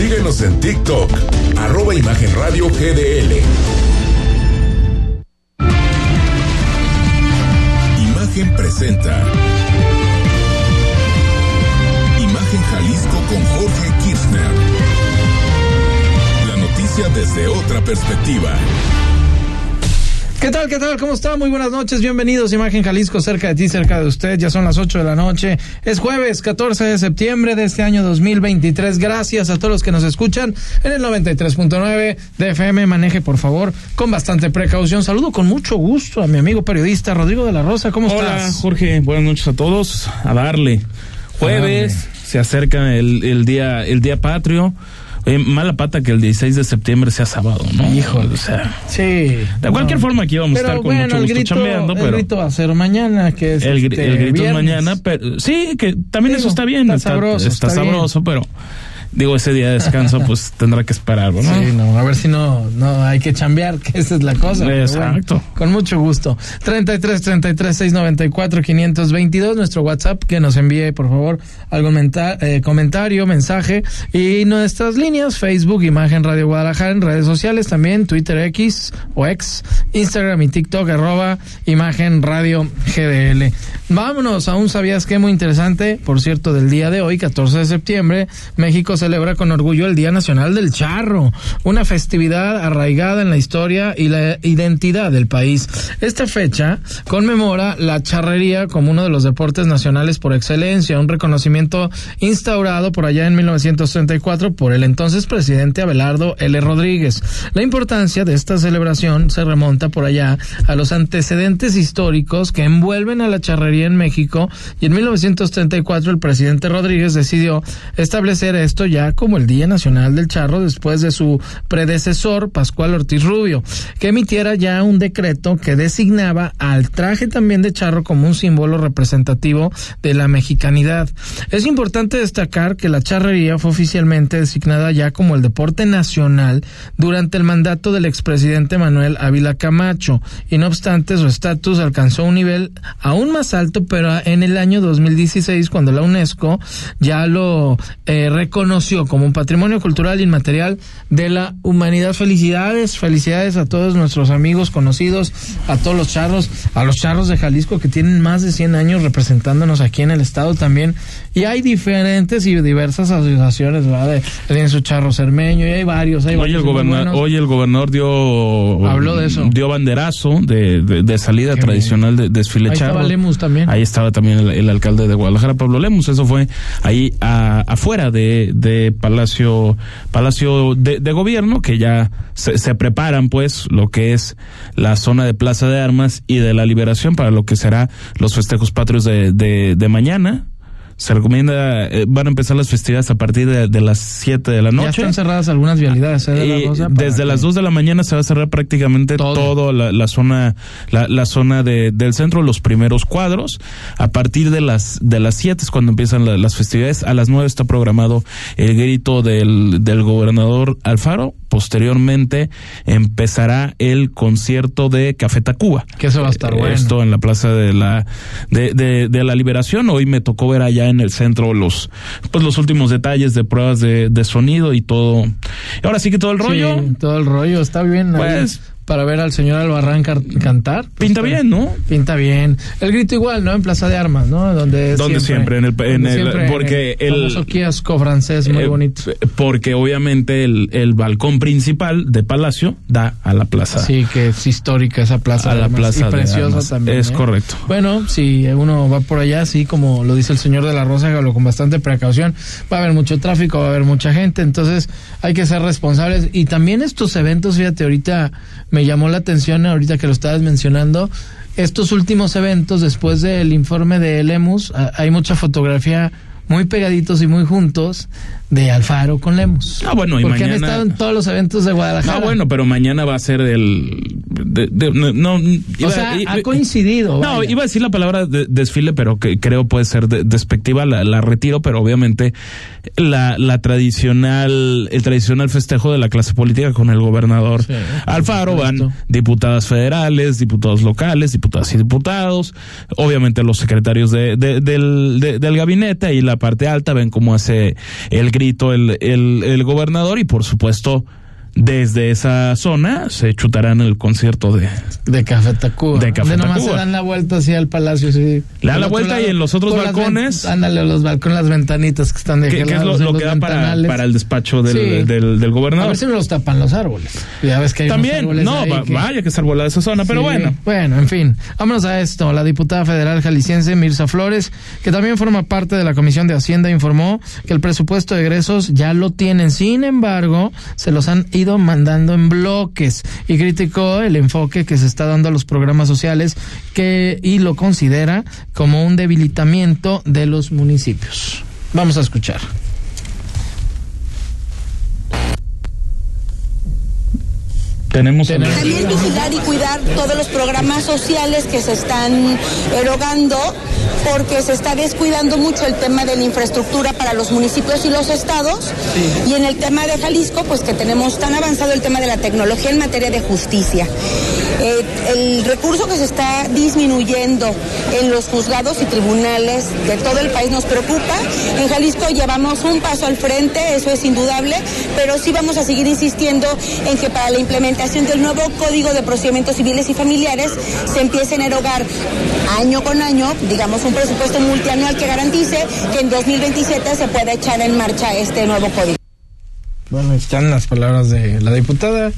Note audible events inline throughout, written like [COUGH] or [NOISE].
Síguenos en TikTok, arroba Imagen Radio GDL. Imagen presenta. Imagen Jalisco con Jorge Kirchner. La noticia desde otra perspectiva. ¿Qué tal? ¿Qué tal? ¿Cómo está? Muy buenas noches. Bienvenidos. Imagen Jalisco, cerca de ti, cerca de usted. Ya son las 8 de la noche. Es jueves 14 de septiembre de este año 2023. Gracias a todos los que nos escuchan en el 93.9 de FM. Maneje, por favor, con bastante precaución. Saludo con mucho gusto a mi amigo periodista Rodrigo de la Rosa. ¿Cómo Hola, estás? Jorge. Buenas noches a todos. A darle. Jueves, se acerca el, el día el día patrio. Oye, mala pata que el 16 de septiembre sea sábado, ¿no? Híjole. O sea, Sí. de cualquier forma aquí vamos a estar con bueno, mucho el gusto grito, chambeando, el pero grito va a ser mañana, que es el, este, el grito es mañana, pero sí, que también Digo, eso está bien, está sabroso, está, está bien. sabroso, pero digo, ese día de descanso [LAUGHS] pues tendrá que esperar, ¿no? Sí, no, a ver si no, no hay que chambear, que esa es la cosa. Exacto. bueno, con mucho gusto. 33 33 694 522, nuestro WhatsApp, que nos envíe, por favor, algún menta- eh, comentario, mensaje. Y nuestras líneas, Facebook, Imagen Radio Guadalajara, en redes sociales también, Twitter X o X, Instagram y TikTok, arroba Imagen Radio GDL. Vámonos a un sabías que muy interesante, por cierto, del día de hoy, 14 de septiembre, México celebra con orgullo el Día Nacional del Charro, una festividad arraigada en la historia y la identidad del país. Esta fecha conmemora la charrería como uno de los deportes nacionales por excelencia, un reconocimiento instaurado por allá en 1934 por el entonces presidente Abelardo L. Rodríguez. La importancia de esta celebración se remonta por allá a los antecedentes históricos que envuelven a la charrería en México y en 1934 el presidente Rodríguez decidió establecer esto ya como el Día Nacional del Charro después de su predecesor Pascual Ortiz Rubio, que emitiera ya un decreto que designaba al traje también de charro como un símbolo representativo de la mexicanidad. Es importante destacar que la charrería fue oficialmente designada ya como el deporte nacional durante el mandato del expresidente Manuel Ávila Camacho y no obstante su estatus alcanzó un nivel aún más alto pero en el año 2016 cuando la UNESCO ya lo eh, reconoció como un patrimonio cultural inmaterial de la humanidad. Felicidades, felicidades a todos nuestros amigos conocidos, a todos los charros, a los charros de Jalisco que tienen más de 100 años representándonos aquí en el estado también. Y hay diferentes y diversas asociaciones, ¿verdad? De- su charro cermeño y hay varios. Hay Hoy el, varios buenos. hoy el gobernador dio Habló de eso. dio banderazo de, de- de salida Qué tradicional de desfile Ahí charro. estaba Lemus también. Ahí estaba también el, el alcalde de Guadalajara, Pablo Lemus. Eso fue ahí a- afuera de, de Palacio Palacio de, de Gobierno, que ya se, se preparan, pues, lo que es la zona de Plaza de Armas y de la Liberación para lo que será los festejos patrios de, de, de mañana. Se recomienda, eh, van a empezar las festividades a partir de, de las 7 de la Ya noche. están cerradas algunas vialidades. ¿eh? de la desde que- las 2 de la mañana se va a cerrar prácticamente Todo. todo, la, la zona la, la zona de, del centro, los primeros cuadros. A partir de las de las 7 es cuando empiezan la- las festividades. A las 9 está programado el grito del, del gobernador Alfaro. Posteriormente empezará el concierto de Café Tacuba. Que eso va a estar bueno. Esto en la plaza de la de, de, de la Liberación. Hoy me tocó ver allá en el centro los pues los últimos detalles de pruebas de, de sonido y todo. Y ahora sí que todo el rollo Sí, todo el rollo. Está bien. Pues- para ver al señor Albarrán cantar. pues, pinta bien, ¿no? Pinta bien. El grito igual, ¿no? En Plaza de Armas, ¿no? Donde Donde siempre, en el- en donde el- siempre, porque en el- kiosco francés muy Eh, bonito. Porque obviamente el, el balcón principal de Palacio da a la plaza. Sí, que es histórica esa plaza. A la además, plaza y de preciosa Armas. también. Es ¿eh? correcto. Bueno, si uno va por allá, sí, como lo dice el señor de la Rosa, hágalo con bastante precaución. Va a haber mucho tráfico, va a haber mucha gente, entonces hay que ser responsables. Y también estos eventos, fíjate, ahorita me llamó la atención, ahorita que lo estabas mencionando, estos últimos eventos, después del informe de Lemus, a- hay mucha fotografía muy pegaditos y muy juntos de Alfaro con Lemus. Ah, bueno, y Porque han mañana- estado en todos los eventos de Guadalajara. Ah, bueno, pero mañana va a ser el no, o sea, ha coincidido. No, iba a decir la palabra desfile, pero que creo puede ser despectiva, la, retiro, pero obviamente la, la tradicional, el tradicional festejo de la clase política con el gobernador Alfaro, van diputadas federales, diputados locales, diputadas y diputados, obviamente los secretarios de, del, del gabinete y la parte alta ven cómo hace el el, el, el gobernador y por supuesto desde esa zona se chutarán el concierto de de Café Tacuba. De Café nomás se dan la vuelta hacia el palacio, sí. Le dan la vuelta y en los otros balcones. Ándale, los balcones, las ventanitas que están de ¿Qué, es lo, que da para, para, el despacho del, del, gobernador? A ver si no los tapan los árboles. Ya ves que hay También, no, vaya que estar volada esa zona, pero bueno. Bueno, en fin. Vámonos a esto. La diputada federal jalisciense Mirza Flores, que también forma parte de la Comisión de Hacienda, informó que el presupuesto de egresos ya lo tienen. Sin embargo, se los han mandando en bloques y criticó el enfoque que se está dando a los programas sociales que y lo considera como un debilitamiento de los municipios. Vamos a escuchar. Tenemos También vigilar y cuidar todos los programas sociales que se están erogando porque se está descuidando mucho el tema de la infraestructura para los municipios y los estados. Y en el tema de Jalisco, pues que tenemos tan avanzado el tema de la tecnología en materia de justicia. Eh, el recurso que se está disminuyendo en los juzgados y tribunales de todo el país nos preocupa. En Jalisco llevamos un paso al frente, eso es indudable, pero sí vamos a seguir insistiendo en que para la implementación del nuevo Código de Procedimientos Civiles y Familiares se empiecen a erogar año con año, digamos, un presupuesto multianual que garantice que en 2027 se pueda echar en marcha este nuevo código. Bueno, están las palabras de la diputada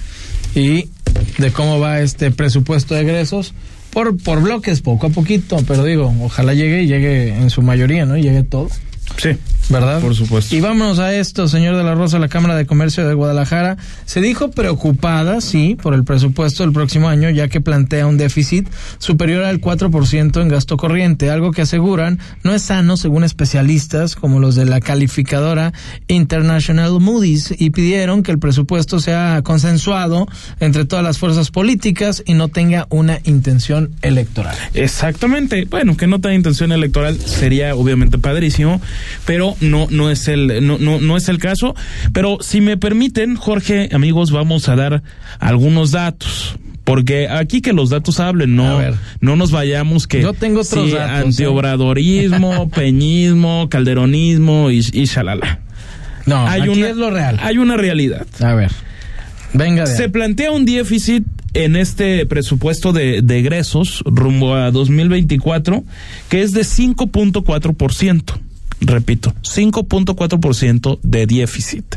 y de cómo va este presupuesto de egresos por, por bloques, poco a poquito, pero digo, ojalá llegue y llegue en su mayoría, ¿no? Llegue todo. Sí. ¿Verdad? Por supuesto. Y vámonos a esto, señor de la Rosa, la Cámara de Comercio de Guadalajara se dijo preocupada, sí, por el presupuesto del próximo año, ya que plantea un déficit superior al 4% en gasto corriente, algo que aseguran no es sano según especialistas como los de la calificadora International Moody's y pidieron que el presupuesto sea consensuado entre todas las fuerzas políticas y no tenga una intención electoral. Exactamente. Bueno, que no tenga intención electoral sería obviamente padrísimo, pero no, no es el, no, no, no es el caso. Pero si me permiten, Jorge, amigos, vamos a dar algunos datos porque aquí que los datos hablen, no, no nos vayamos que yo tengo otros sí, datos, ¿eh? antiobradorismo, [LAUGHS] peñismo, calderonismo y, y shalala. No, hay aquí es lo real. Hay una realidad. A ver. Venga. Se plantea un déficit en este presupuesto de, de egresos rumbo a 2024 que es de 5.4% repito, 5.4% de déficit.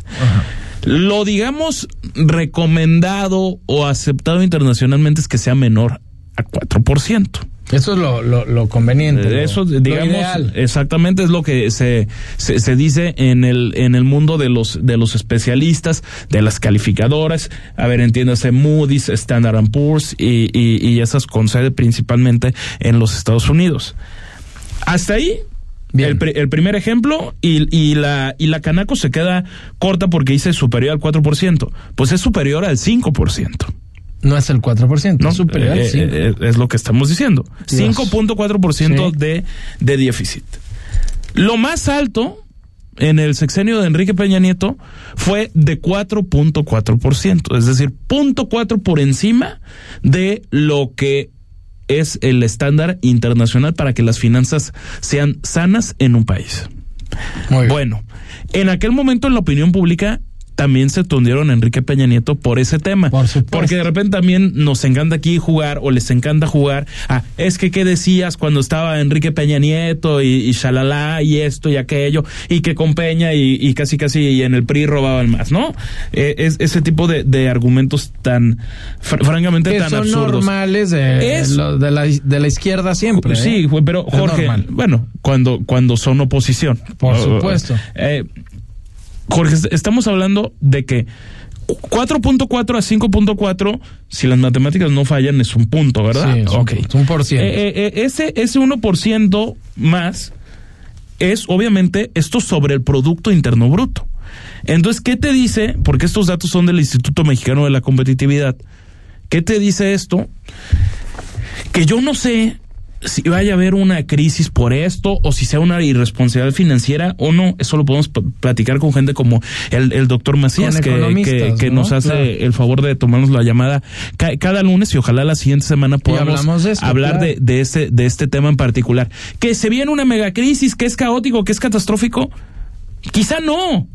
Lo digamos recomendado o aceptado internacionalmente es que sea menor a 4%. Eso es lo, lo, conveniente. Eso, digamos, exactamente es lo que se, se, dice en el, en el mundo de los, de los especialistas, de las calificadoras. A ver, entiéndase Moody's, Standard Poor's y, y, y esas con sede principalmente en los Estados Unidos. Hasta ahí, el, primer ejemplo y, y, la, y la Canaco se queda corta porque dice superior al 4%. Pues es superior al 5%. No es el 4%, no, es superior al 5%. Eh, eh, es lo que estamos diciendo. 5.4% de, de déficit. Lo más alto en el sexenio de Enrique Peña Nieto fue de 4.4%, es decir, 0.4 por encima de lo que es el estándar internacional para que las finanzas sean sanas en un país. Bueno, en aquel momento en la opinión pública también se tundieron a Enrique Peña Nieto por ese tema. porque de repente también nos encanta aquí jugar o les encanta jugar. Ah, es que qué decías cuando estaba Enrique Peña Nieto y, y shalala y esto y aquello y que con Peña y, casi casi y en el PRI robaban más, ¿no? Eh, es ese tipo de, argumentos tan francamente que tan son normales de, de, la, de la izquierda siempre. Sí, ¿eh? pero Jorge, bueno, cuando cuando son oposición. Por supuesto. Eh, Jorge, estamos hablando de que 4.4 a 5.4, si las matemáticas no fallan, es un punto, ¿verdad? Sí, es un, por ciento. Eh, eh, eh, ese, ese 1% más es obviamente esto sobre el Producto Interno Bruto. Entonces, ¿qué te dice? Porque estos datos son del Instituto Mexicano de la Competitividad ¿Qué te dice esto? Que yo no sé si vaya a haber una crisis por esto o si sea una irresponsabilidad financiera o no, eso lo podemos platicar con gente como el, el doctor Macías que, que, nos hace el favor de tomarnos la llamada cada lunes y ojalá la siguiente semana podamos de hablar de, de, este, de este tema en particular. Que se viene una megacrisis, que es caótico, que es catastrófico, quizá no.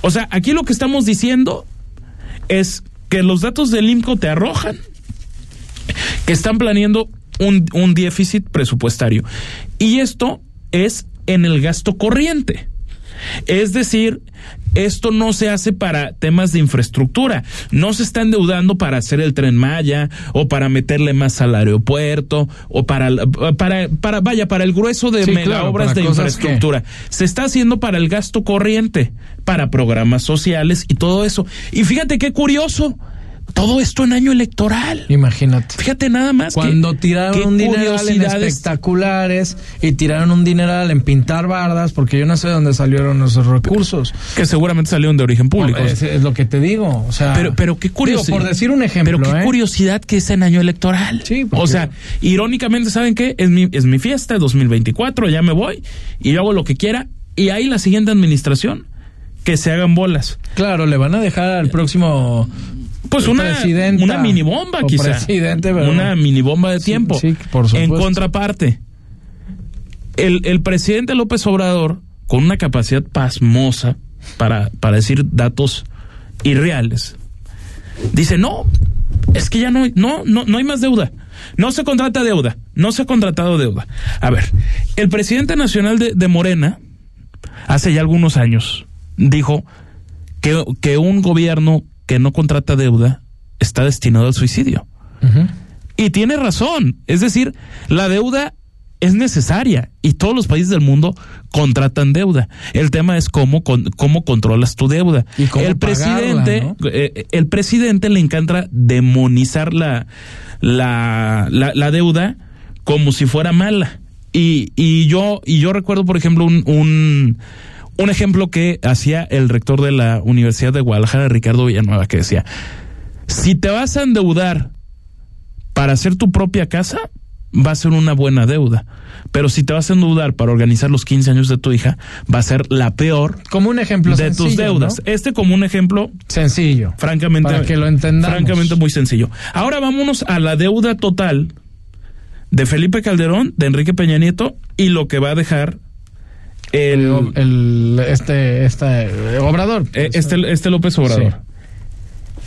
O sea, aquí lo que estamos diciendo es que los datos del IMCO te arrojan que están planeando un, un déficit presupuestario. Y esto es en el gasto corriente. Es decir, esto no se hace para temas de infraestructura. No se está endeudando para hacer el tren Maya o para meterle más al aeropuerto o para, para, para vaya, para el grueso de mega obras de infraestructura. Se está haciendo para el gasto corriente, para programas sociales y todo eso. Y fíjate qué curioso todo esto en año electoral. Imagínate. Fíjate nada más. Cuando tiraron un dineral en espectaculares y tiraron un dineral en pintar bardas, porque yo no sé de dónde salieron esos recursos. Que seguramente salieron de origen público. es, lo que te digo. O sea, pero, pero qué curiosidad. por decir un ejemplo. Pero qué ¿eh? curiosidad que es en año electoral. Sí. O sea, irónicamente, ¿saben qué? Es mi, es mi fiesta, 2024, ya me voy y yo hago lo que quiera. Y ahí la siguiente administración que se hagan bolas. Claro, le van a dejar al próximo pues una, una mini bomba, quizá. Una mini bomba de tiempo. en contraparte, el, el presidente López Obrador, con una capacidad pasmosa para, para decir datos irreales, dice: No, es que ya no, no, no, no hay más deuda. No se contrata deuda. No se ha contratado deuda. A ver, el presidente nacional de, de Morena, hace ya algunos años, dijo que, que un gobierno que no contrata deuda está destinado al suicidio. Y tiene razón. Es decir, la deuda es necesaria y todos los países del mundo contratan deuda. El tema es cómo, cómo controlas tu deuda. el presidente, eh, el presidente le encanta demonizar la, la, la, deuda como si fuera mala. Y, y yo, y yo recuerdo, por ejemplo, un, un un ejemplo que hacía el rector de la Universidad de Guadalajara, Ricardo Villanueva, que decía, si te vas a endeudar para hacer tu propia casa, va a ser una buena deuda. Pero si te vas a endeudar para organizar los 15 años de tu hija, va a ser la peor como un ejemplo de tus deudas. Este como un ejemplo sencillo. Francamente, para que lo entendamos. Francamente muy sencillo. Ahora vámonos a la deuda total de Felipe Calderón, de Enrique Peña Nieto y lo que va a dejar el, este, este Obrador. Eh, este, este López Obrador.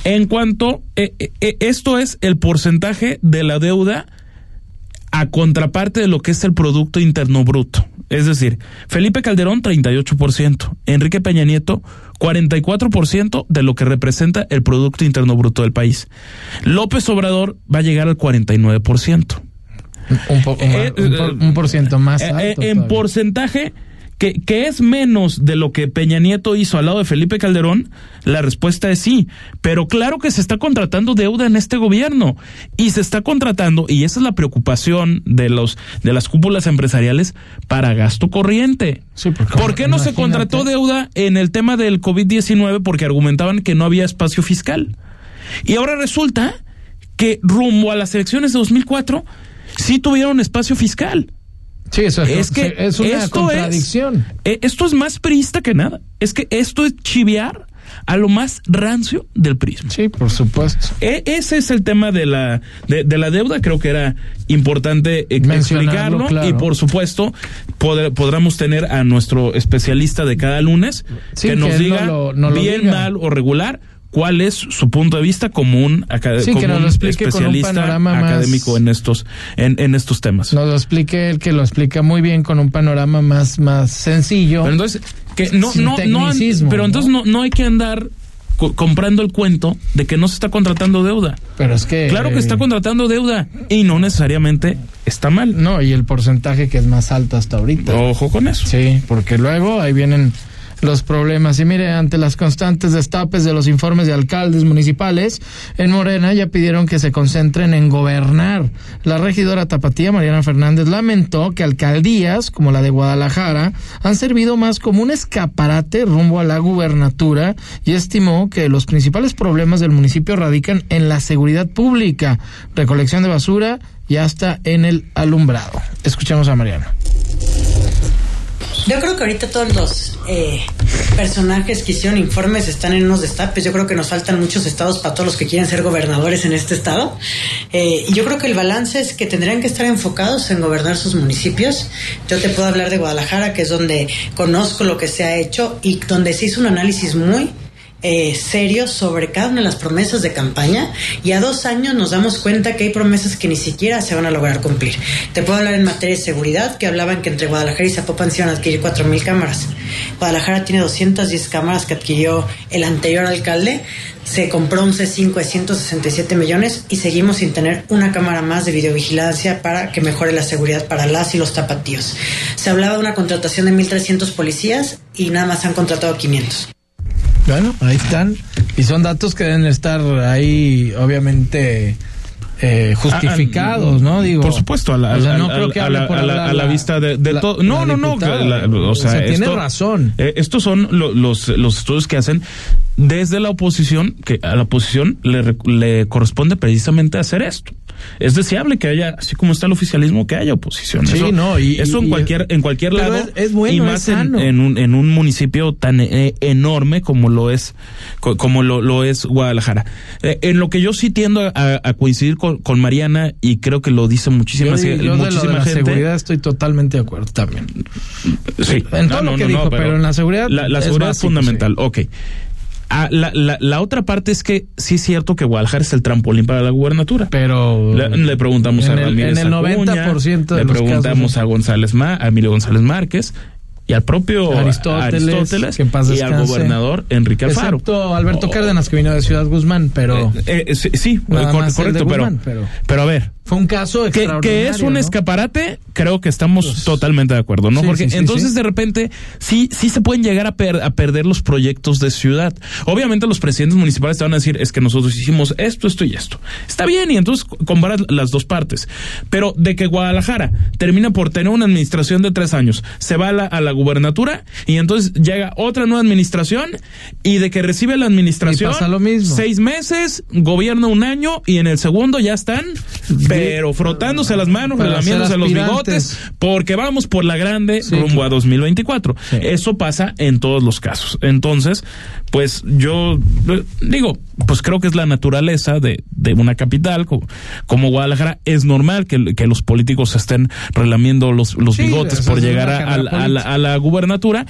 En cuanto, eh, eh, esto es el porcentaje de la deuda a contraparte de lo que es el Producto Interno Bruto. Es decir, Felipe Calderón 38%, Enrique Peña Nieto 44% de lo que representa el Producto Interno Bruto del país. López Obrador va a llegar al 49%. Un, poco un, un, por ciento más alto. en porcentaje ¿Que, es menos de lo que Peña Nieto hizo al lado de Felipe Calderón? La respuesta es sí. Pero claro que se está contratando deuda en este gobierno. Y se está contratando, y esa es la preocupación de los de las cúpulas empresariales, para gasto corriente. Sí, porque, ¿Por qué no se contrató deuda en el tema del COVID-19? Porque argumentaban que no había espacio fiscal. Y ahora resulta que rumbo a las elecciones de 2004 sí tuvieron espacio fiscal. Sí, eso es, que es una contradicción. Eh, esto es más priista que nada. Es que esto es chiviar a lo más rancio del prisma. Sí, por supuesto. E, ese es el tema de la, de, la deuda. Creo que era importante eh, explicarlo. Y por supuesto, podremos tener a nuestro especialista de cada lunes que nos diga bien, mal o regular cuál es su punto de vista como un, especialista académico en estos en, en, estos temas. Nos lo explique él que lo explica muy bien con un panorama más más sencillo. Pero entonces que no no no pero entonces ¿no? no hay que andar comprando el cuento de que no se está contratando deuda. Pero es que claro que está contratando deuda y no necesariamente está mal. No, y el porcentaje que es más alto hasta ahorita. Ojo con eso. Sí, porque luego ahí vienen los problemas. Y mire, ante las constantes destapes de los informes de alcaldes municipales, en Morena ya pidieron que se concentren en gobernar. La regidora tapatía, Mariana Fernández, lamentó que alcaldías como la de Guadalajara han servido más como un escaparate rumbo a la gubernatura y estimó que los principales problemas del municipio radican en la seguridad pública, recolección de basura y hasta en el alumbrado. Escuchemos a Mariana. Yo creo que ahorita todos los eh, personajes que hicieron informes están en unos destapes. Yo creo que nos faltan muchos estados para todos los que quieren ser gobernadores en este estado. Eh, y yo creo que el balance es que tendrían que estar enfocados en gobernar sus municipios. Yo te puedo hablar de Guadalajara, que es donde conozco lo que se ha hecho y donde se hizo un análisis muy eh, serios sobre cada las promesas de campaña y a dos años nos damos cuenta que hay promesas que ni siquiera se van a lograr cumplir. Te puedo hablar en materia de seguridad, que hablaban que entre Guadalajara y Zapopan se iban a adquirir 4.000 cámaras. Guadalajara tiene 210 cámaras que adquirió el anterior alcalde. Se compró un C5 de 167 millones y seguimos sin tener una cámara más de videovigilancia para que mejore la seguridad para las y los tapatíos. Se hablaba de una contratación de 1.300 policías y nada más han contratado 500. Bueno, ahí están. Y son datos que deben estar ahí, obviamente. Eh, justificados, ¿no? Digo, por supuesto, a la, a la, vista de, todo. No, no, no. o sea, tiene razón. Eh, estos son los, los estudios que hacen desde la oposición, que a la oposición le, le corresponde precisamente hacer esto es deseable que haya, así como está el oficialismo, que haya oposición. Sí, eso, no, y, eso en cualquier, en cualquier lado. Es, bueno, y más en, un, en un municipio tan eh, enorme como lo es, como lo, lo es Guadalajara. Eh, en lo que yo sí tiendo a, coincidir con, Mariana, y creo que lo dice muchísima, yo, muchísima la gente. seguridad estoy totalmente de acuerdo también. Sí. En todo lo que dijo, pero, en la seguridad. La, seguridad es fundamental. Ok. Ah, la, la, la, otra parte es que sí es cierto que Guadalajara es el trampolín para la gubernatura. Pero le, preguntamos a Ramírez en el 90% de le preguntamos a González a Emilio González Márquez y al propio Aristóteles, y al gobernador Enrique Alfaro. Excepto Alberto oh. Cárdenas que vino de Ciudad Guzmán, pero eh, eh, sí, correcto, pero, pero pero a ver, fue un caso extraordinario. Que, es un escaparate, creo que estamos pues, totalmente de acuerdo, ¿no? Porque entonces de repente sí, sí se pueden llegar a, a, perder los proyectos de ciudad. Obviamente los presidentes municipales te van a decir, es que nosotros hicimos esto, esto y esto. Está bien, y entonces comparas las dos partes. Pero de que Guadalajara termina por tener una administración de tres años, se va a la, a la gubernatura y entonces llega otra nueva administración y de que recibe la administración lo mismo. seis meses, gobierna un año y en el segundo ya están pero frotándose las manos, relamiéndose los bigotes, porque vamos por la grande rumbo a 2024. Eso pasa en todos los casos. Entonces, pues yo digo, pues creo que es la naturaleza de, de una capital como, como, Guadalajara. Es normal que, que, los políticos estén relamiendo los, los bigotes por llegar a, a, la, a la gubernatura,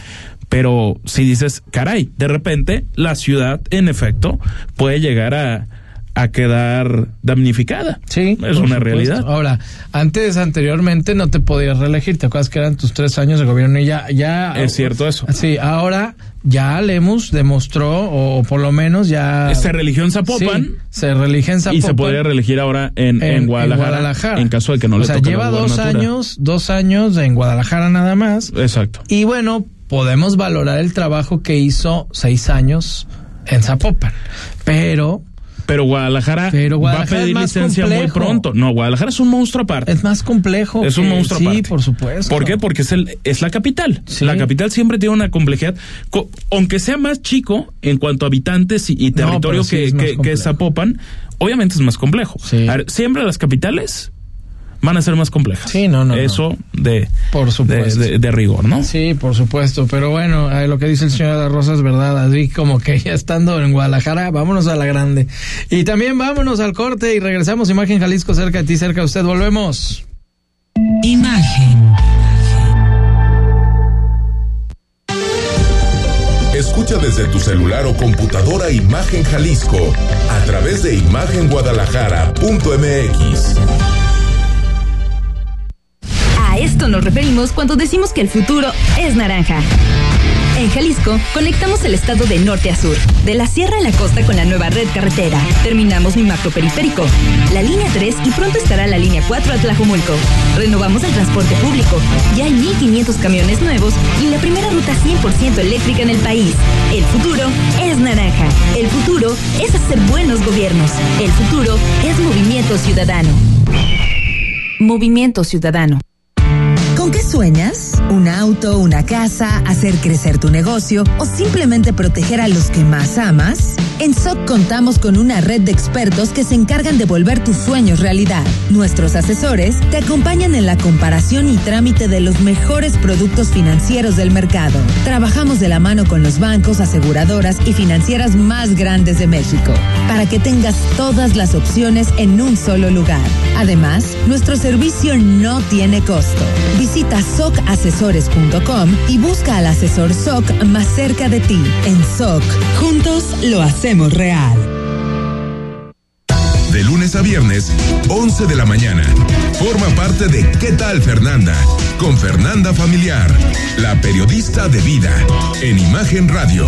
pero si dices, caray, de repente la ciudad, en efecto, puede llegar a a quedar damnificada. Sí. Es una realidad. Ahora, antes, anteriormente, no te podías reelegir. ¿Te acuerdas que eran tus tres años de gobierno y ya, ya. Es cierto eso. Sí, ahora ya Lemus demostró, o por lo menos ya. Se religió en Zapopan. se religió en Zapopan. Y se podría reelegir ahora en, en, Guadalajara, en, caso de que no o le sea, lleva dos años, dos años en Guadalajara nada más. Exacto. Y bueno, podemos valorar el trabajo que hizo seis años en Zapopan. Pero pero Guadalajara, va a pedir licencia muy pronto. No, Guadalajara es un monstruo aparte. Es más complejo. Es un monstruo aparte. Sí, por supuesto. ¿Por qué? Porque es, el, es la capital. La capital siempre tiene una complejidad, aunque sea más chico en cuanto a habitantes y, territorio que, que, que, Zapopan, obviamente es más complejo. siempre las capitales van a ser más complejas. Sí, no, no. Eso de, por supuesto. De, rigor, ¿no? Sí, por supuesto. Pero bueno, lo que dice el señor de Rosa es verdad. Así como que ya estando en Guadalajara, vámonos a la grande. Y también vámonos al corte y regresamos. Imagen Jalisco cerca de ti, cerca de usted. Volvemos. Imagen. Escucha desde tu celular o computadora Imagen Jalisco a través de imagenguadalajara.mx esto nos referimos cuando decimos que el futuro es naranja. En Jalisco, conectamos el estado de norte a sur, de la sierra a la costa con la nueva red carretera. Terminamos mi macro periférico, la línea 3 y pronto estará la línea 4 a Tlajumulco. Renovamos el transporte público. Ya hay 1.500 camiones nuevos y la primera ruta 100% eléctrica en el país. El futuro es naranja. El futuro es hacer buenos gobiernos. El futuro es Movimiento Ciudadano. Movimiento Ciudadano. ¿Con qué sueñas? ¿Un auto, una casa, hacer crecer tu negocio o simplemente proteger a los que más amas? En SOC contamos con una red de expertos que se encargan de volver tus sueños realidad. Nuestros asesores te acompañan en la comparación y trámite de los mejores productos financieros del mercado. Trabajamos de la mano con los bancos, aseguradoras y financieras más grandes de México para que tengas todas las opciones en un solo lugar. Además, nuestro servicio no tiene costo. Visita socasesores.com y busca al asesor SOC más cerca de ti. En SOC, juntos lo hacemos real. De lunes a viernes, 11 de la mañana. Forma parte de ¿Qué tal Fernanda? Con Fernanda Familiar, la periodista de vida, en Imagen Radio.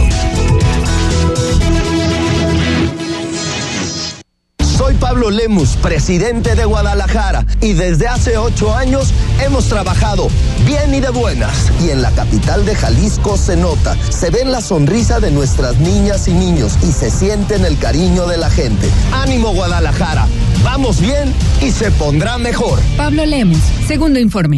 Soy Pablo Lemus, presidente de Guadalajara, y desde hace ocho años hemos trabajado bien y de buenas. Y en la capital de Jalisco se nota, se ve en la sonrisa de nuestras niñas y niños y se siente en el cariño de la gente. Ánimo Guadalajara, vamos bien y se pondrá mejor. Pablo Lemus, segundo informe.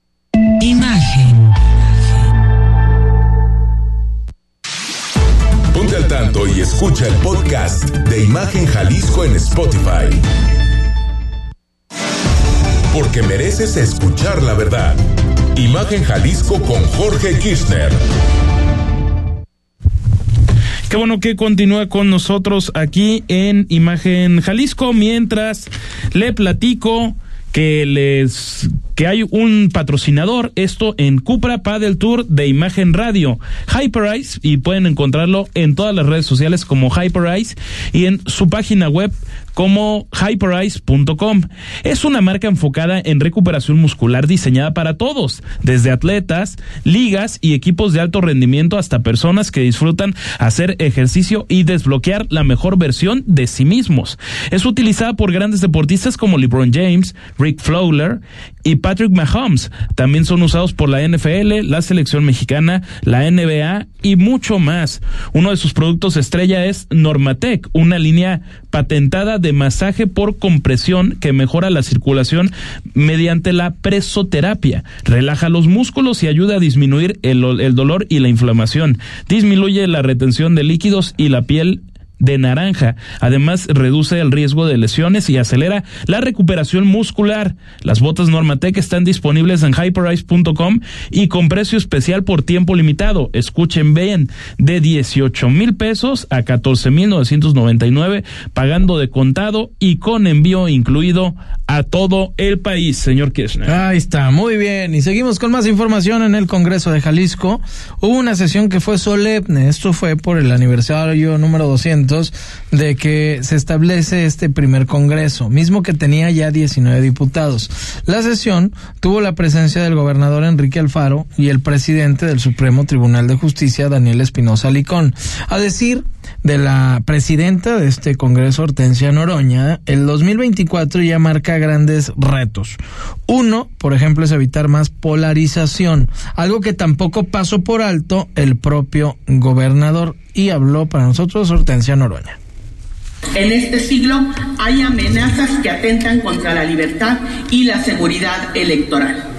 Imagen. Ponte al tanto y escucha el podcast de Imagen Jalisco en Spotify. Porque mereces escuchar la verdad. Imagen Jalisco con Jorge Kirchner. Qué bueno que continúa con nosotros aquí en Imagen Jalisco mientras le platico que les que hay un patrocinador, esto en Cupra Paddle Tour de Imagen Radio, Hyperice, y pueden encontrarlo en todas las redes sociales como Hyperice y en su página web como hyperice.com. Es una marca enfocada en recuperación muscular diseñada para todos, desde atletas, ligas y equipos de alto rendimiento hasta personas que disfrutan hacer ejercicio y desbloquear la mejor versión de sí mismos. Es utilizada por grandes deportistas como LeBron James, Rick Fowler y Patrick Mahomes. También son usados por la NFL, la selección mexicana, la NBA y mucho más. Uno de sus productos estrella es Normatec, una línea patentada de masaje por compresión que mejora la circulación mediante la presoterapia. Relaja los músculos y ayuda a disminuir el, el dolor y la inflamación. Disminuye la retención de líquidos y la piel de naranja. Además, reduce el riesgo de lesiones y acelera la recuperación muscular. Las botas Normatec están disponibles en hyperice.com y con precio especial por tiempo limitado. Escuchen bien, de 18 mil pesos a 14 mil 999, pagando de contado y con envío incluido a todo el país, señor Kirchner. Ahí está, muy bien. Y seguimos con más información en el Congreso de Jalisco. Hubo una sesión que fue solemne. Esto fue por el aniversario número 200 de que se establece este primer Congreso, mismo que tenía ya 19 diputados. La sesión tuvo la presencia del gobernador Enrique Alfaro y el presidente del Supremo Tribunal de Justicia, Daniel Espinosa Licón. A decir de la presidenta de este Congreso, Hortensia Noroña, el 2024 ya marca grandes retos. Uno, por ejemplo, es evitar más polarización, algo que tampoco pasó por alto el propio gobernador y habló para nosotros Hortensia Noroña. En este siglo hay amenazas que atentan contra la libertad y la seguridad electoral.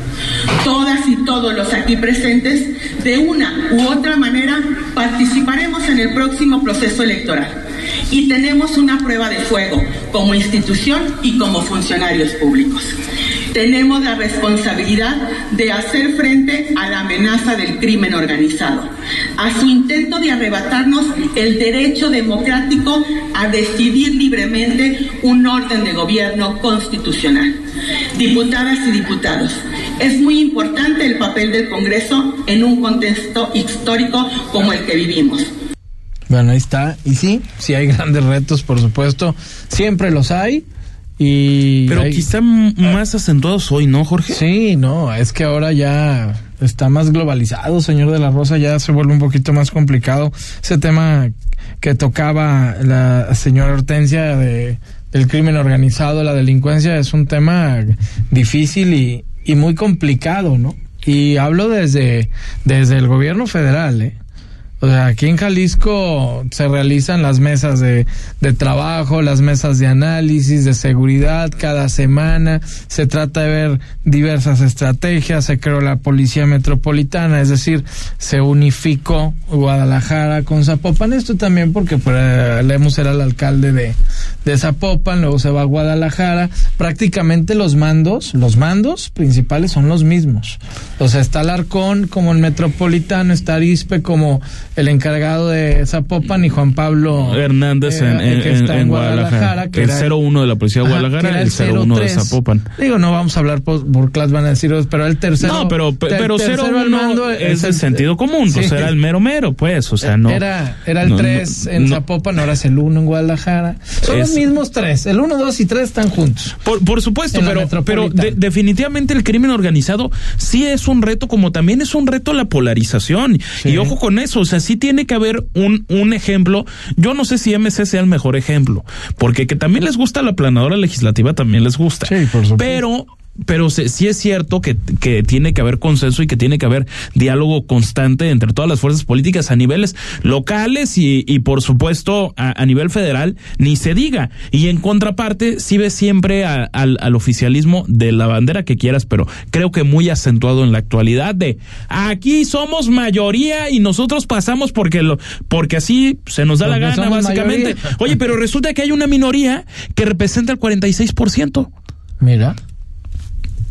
Todas y todos los aquí presentes, de una u otra manera, participaremos en el próximo proceso electoral y tenemos una prueba de fuego como institución y como funcionarios públicos. tenemos la responsabilidad de hacer frente a la amenaza del crimen organizado, a su intento de arrebatarnos el derecho democrático a decidir libremente un orden de gobierno constitucional. Diputadas y diputados, es muy importante el papel del Congreso en un contexto histórico como el que vivimos. Bueno, ahí está. Y sí, sí hay grandes retos, por supuesto. Siempre los hay. Y Pero quizá más acentuados hoy, ¿no, Jorge? Sí, no, es que ahora ya está más globalizado, señor de la Rosa, ya se vuelve un poquito más complicado. Ese tema que tocaba la señora Hortensia de, del crimen organizado, la delincuencia, es un tema difícil y, y muy complicado, ¿no? Y hablo desde, desde el gobierno federal, ¿eh? O sea, aquí en Jalisco se realizan las mesas de, trabajo, las mesas de análisis, de seguridad cada semana. Se trata de ver diversas estrategias. Se creó la Policía Metropolitana, es decir, se unificó Guadalajara con Zapopan. Esto también porque pues, Lemus era el alcalde de, de Zapopan, luego se va a Guadalajara. Prácticamente los mandos, los mandos principales son los mismos. O sea, está Alarcón como el Metropolitano, está Arispe como el encargado de Zapopan y Juan Pablo Hernández en, eh, que está en, en Guadalajara, que el 01 de la policía de Guadalajara Ajá, y el 01 de Zapopan. Digo, no vamos a hablar por, por clase, van a decir, pero el tercero. No, pero, ter, pero tercero 01 es el sentido común, sí. sea, era el mero mero, pues, o sea, no. Era, era el no, 3 no, en no. Zapopan, ahora es el 1 en Guadalajara. Son Es- los mismos tres, el 1, 2 y 3 están juntos. Por, por supuesto, En pero, pero de- definitivamente el crimen organizado sí es un reto, como también es un reto la polarización. Y ojo con eso, o sea, sí tiene que haber un, un ejemplo. Yo no sé si MC sea el mejor ejemplo, porque que también les gusta la planadora legislativa, también les gusta. Sí, por supuesto. Pero pero se- sí es cierto que, que tiene que haber consenso y que tiene que haber diálogo constante entre todas las fuerzas políticas a niveles locales y, y por supuesto a, a nivel federal, ni se diga. Y en contraparte, sí ves siempre a- al, al oficialismo de la bandera que quieras, pero creo que muy acentuado en la actualidad de aquí somos mayoría y nosotros pasamos porque lo, porque así se nos da la gana, básicamente. mayoría. Oye, pero resulta que hay una minoría que representa el 46%. Mira.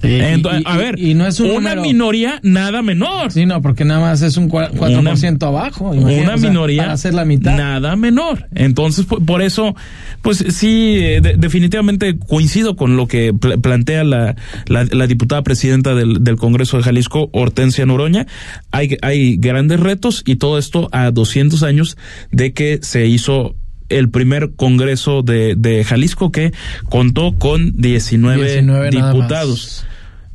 Y- Ento- y- a ver, y no es un una número- minoría nada menor. Sí, no, porque nada más es un cua- 4% abajo. imagínate, una o sea, minoría Para hacer la mitad. nada menor. Entonces, por, por eso, pues sí, eh, de- definitivamente coincido con lo que pl- plantea la, la, la diputada presidenta del, del Congreso de Jalisco, Hortensia Noroña. Hay, hay grandes retos y todo esto a 200 años de que se hizo el primer Congreso de, de Jalisco que contó con 19, 19 nada diputados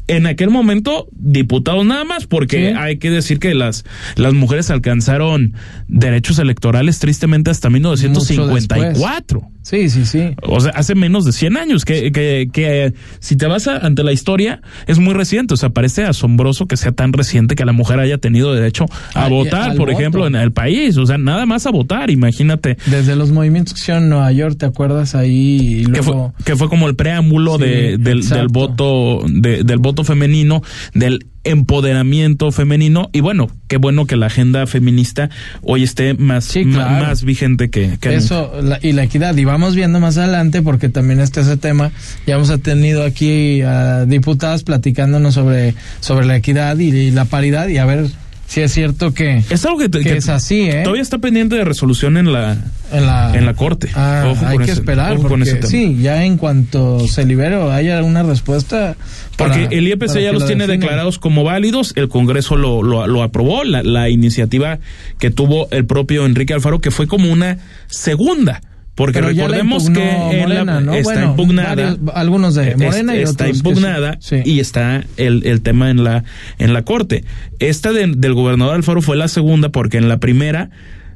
en aquel momento diputados nada más porque Sí. hay que decir que las las mujeres alcanzaron derechos electorales tristemente hasta 1954 Sí, sí, sí. o sea hace menos de 100 años que, que, que si te vas a- ante la historia es muy reciente o sea parece asombroso que sea tan reciente que la mujer haya tenido derecho a Ay, votar por voto. ejemplo en el país o sea nada más a votar imagínate Desde los movimientos que hicieron en Nueva York, ¿te acuerdas? Ahí y que fue, que fue como el preámbulo Sí, de, del, del voto de- del voto femenino del empoderamiento femenino y bueno qué bueno que la agenda feminista hoy esté más Sí, ma- claro. más vigente que, que. Eso, la- y la equidad. Y vamos viendo más adelante, porque también está ese tema. Ya hemos tenido aquí a diputadas platicándonos sobre, sobre la equidad y, y la paridad, y a ver si es cierto que, es algo que, que que es así, ¿eh? todavía está pendiente de resolución en la en la, en la corte Ah, Ojo hay que ese- esperar, ojo con porque ese tema. sí, ya en cuanto se libere o haya una respuesta. Porque el IEPC ya los tiene declarados como válidos, el Congreso lo, lo, lo aprobó, la, la iniciativa que tuvo el propio Enrique Alfaro, que fue como una segunda. Porque Pero recordemos impugnó que la- Morena, ¿no? está Bueno, impugnada. varios- algunos de es- Morena y está otros impugnada sí, sí. y está el, el tema en la, en la corte. Esta de- del gobernador Alfaro fue la segunda porque en la primera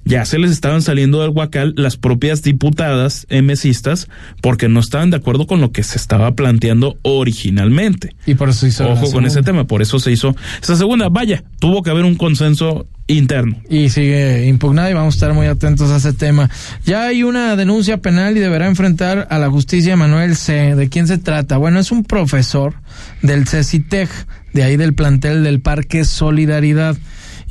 ya se les estaban saliendo del huacal las propias diputadas emesistas porque no estaban de acuerdo con lo que se estaba planteando originalmente. Y por eso hizo la Ojo con ese tema, por eso se hizo esa segunda. Vaya, tuvo que haber un consenso interno. y sigue impugnada y vamos a estar muy atentos a ese tema. Ya hay una denuncia penal y deberá enfrentar a la justicia Manuel C. ¿De quién se trata? Bueno, es un profesor del CECITEC, de ahí del plantel del Parque Solidaridad.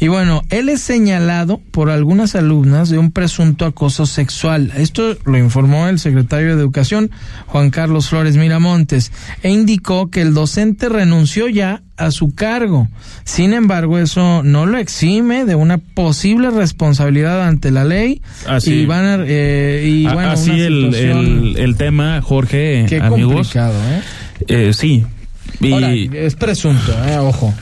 Y bueno, él es señalado por algunas alumnas de un presunto acoso sexual. Esto lo informó el secretario de Educación, Juan Carlos Flores Miramontes, e indicó que el docente renunció ya a su cargo. Sin embargo, eso no lo exime de una posible responsabilidad ante la ley. Así, y van a, eh, y a- bueno, así el, el, el tema, Jorge, Qué amigos. complicado, ¿eh? Eh, sí. Y, Ahora, es presunto, ¿eh? Ojo.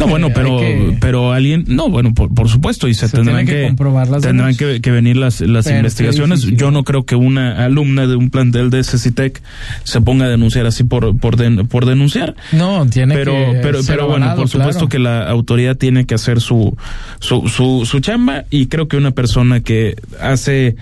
no, bueno, Eh, pero, que- pero alguien, no, bueno, por, por supuesto, y se, Se tendrán que que, comprobar las tendrán que, que venir las, las Pero investigaciones. Yo no creo que una alumna de un plantel de CECITEC se ponga a denunciar así por, por, den- por denunciar. No, tiene pero, que pero, ser pero bueno, por supuesto claro. que la autoridad tiene que hacer su, su, su, su chamba y creo que una persona que hace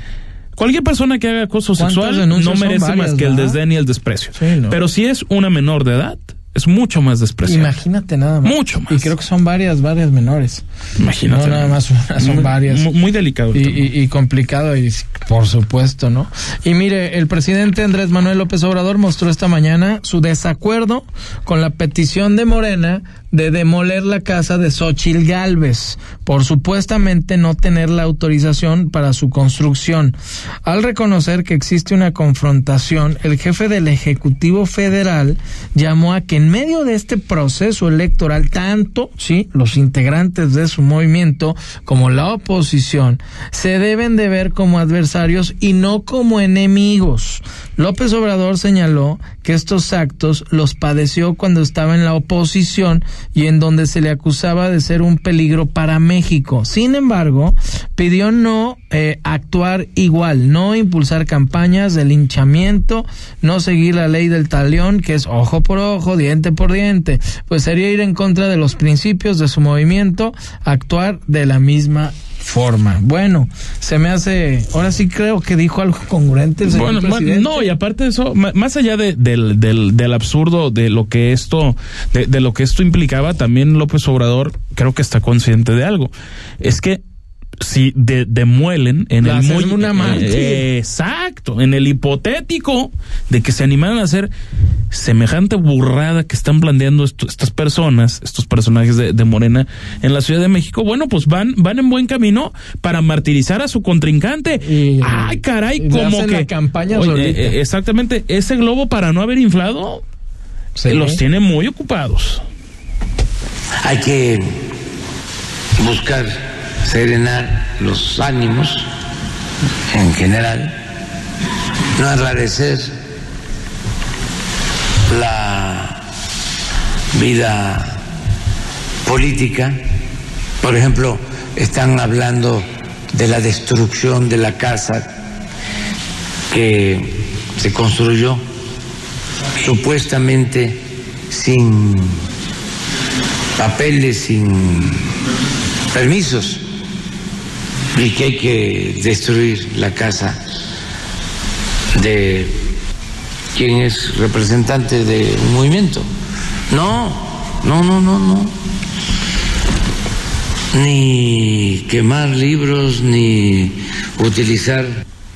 cualquier persona que haga acoso ¿Cuántas sexual no merece más que el desdén y el desprecio. Sí, ¿no? Pero si es una menor de edad, es mucho más despreciable. Imagínate nada más. Mucho más. Y creo que son varias, varias menores. Imagínate. No nada más una, son Muy- varias. Muy, delicado. y- y complicado, y por supuesto, ¿no? Y mire, el presidente Andrés Manuel López Obrador mostró esta mañana su desacuerdo con la petición de Morena de demoler la casa de Xochil Gálvez por supuestamente no tener la autorización para su construcción. Al reconocer que existe una confrontación, el jefe del Ejecutivo Federal llamó a que en medio de este proceso electoral, tanto, sí, los integrantes de su movimiento como la oposición se deben de ver como adversarios y no como enemigos. López Obrador señaló que estos actos los padeció cuando estaba en la oposición y en donde se le acusaba de ser un peligro para México. Sin embargo, pidió no eh, actuar igual, no impulsar campañas de linchamiento, no seguir la ley del talión, que es ojo por ojo, diente por diente, pues sería ir en contra de los principios de su movimiento, actuar de la misma forma. Bueno, se me hace, ahora sí creo que dijo algo [LAUGHS] congruente el señor Bueno, presidente. no, y aparte de eso, más allá de- del, del, del absurdo de lo que esto, de, de lo que esto implicaba, también López Obrador creo que está consciente de algo. Es que si de, demuelen en La el hacen muy una eh, exacto, en el hipotético de que se animaran a hacer semejante burrada que están planteando esto- estas personas, estos personajes de, de Morena en la Ciudad de México, bueno, pues van, van en buen camino para martirizar a su contrincante. Y- Ay, caray, como hacen que la campaña Oye, solita. eh, exactamente, ese globo para no haber inflado Sí. eh, los tiene muy ocupados. Hay que buscar serenar los ánimos en general, no enrarecer la vida política. Por ejemplo, están hablando de la destrucción de la casa que se construyó supuestamente sin papeles, sin permisos, y que hay que destruir la casa de quien es representante de un movimiento. No, no, no, no, no. Ni quemar libros, ni utilizar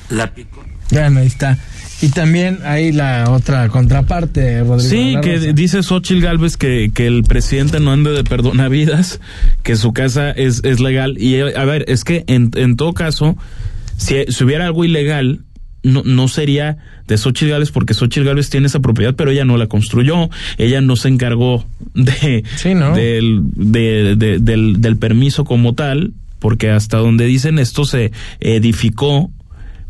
la pico. Bueno, ahí está. Y también hay la otra contraparte, Rodrigo. Sí, que dice Xochitl Galvez que, que el presidente no ande de perdonavidas, [LAUGHS] que su casa es, es legal. Y a ver, es que en, en todo caso, si, si hubiera algo ilegal, no, no sería de Xochitl Galvez porque Xochitl Galvez tiene esa propiedad, pero ella no la construyó, ella no se encargó [LAUGHS] de, Sí, ¿no? del, de- de- del, del permiso como tal, porque hasta donde dicen esto se edificó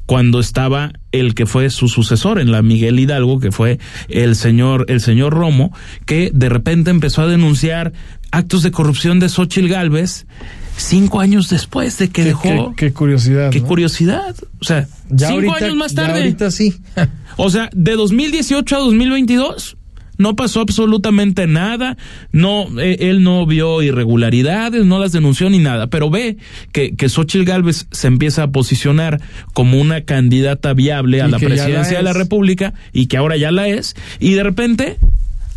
cuando estaba el que fue su sucesor en la Miguel Hidalgo, que fue el señor, el señor Romo, que de repente empezó a denunciar actos de corrupción de Xochitl Galvez cinco años después de que Qué- dejó. Qué, qué curiosidad. Qué ¿no? curiosidad. O sea, Ya cinco ahorita, años más ya tarde. ahorita sí. [LAUGHS] O sea, de 2018 a 2022 no pasó absolutamente nada, no, eh, él no vio irregularidades, no las denunció ni nada, pero ve que, que Xochitl Gálvez se empieza a posicionar como una candidata viable a Y la presidencia de la. República y que ahora ya la es, y de repente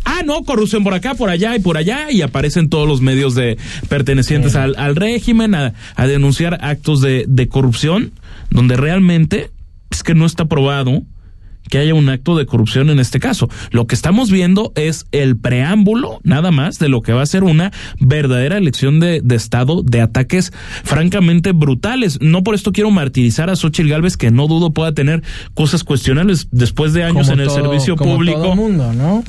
Ah, no, corrupción por acá, por allá y por allá, y aparecen todos los medios de pertenecientes al, al régimen a, a denunciar actos de, de corrupción, donde realmente es que no está probado que haya un acto de corrupción en este caso. Lo que estamos viendo es el preámbulo, nada más, de lo que va a ser una verdadera elección de, de Estado de ataques francamente brutales. No por esto quiero martirizar a Xochitl Galvez, que no dudo pueda tener cosas cuestionables después de años Como en el servicio como público. todo mundo, ¿no?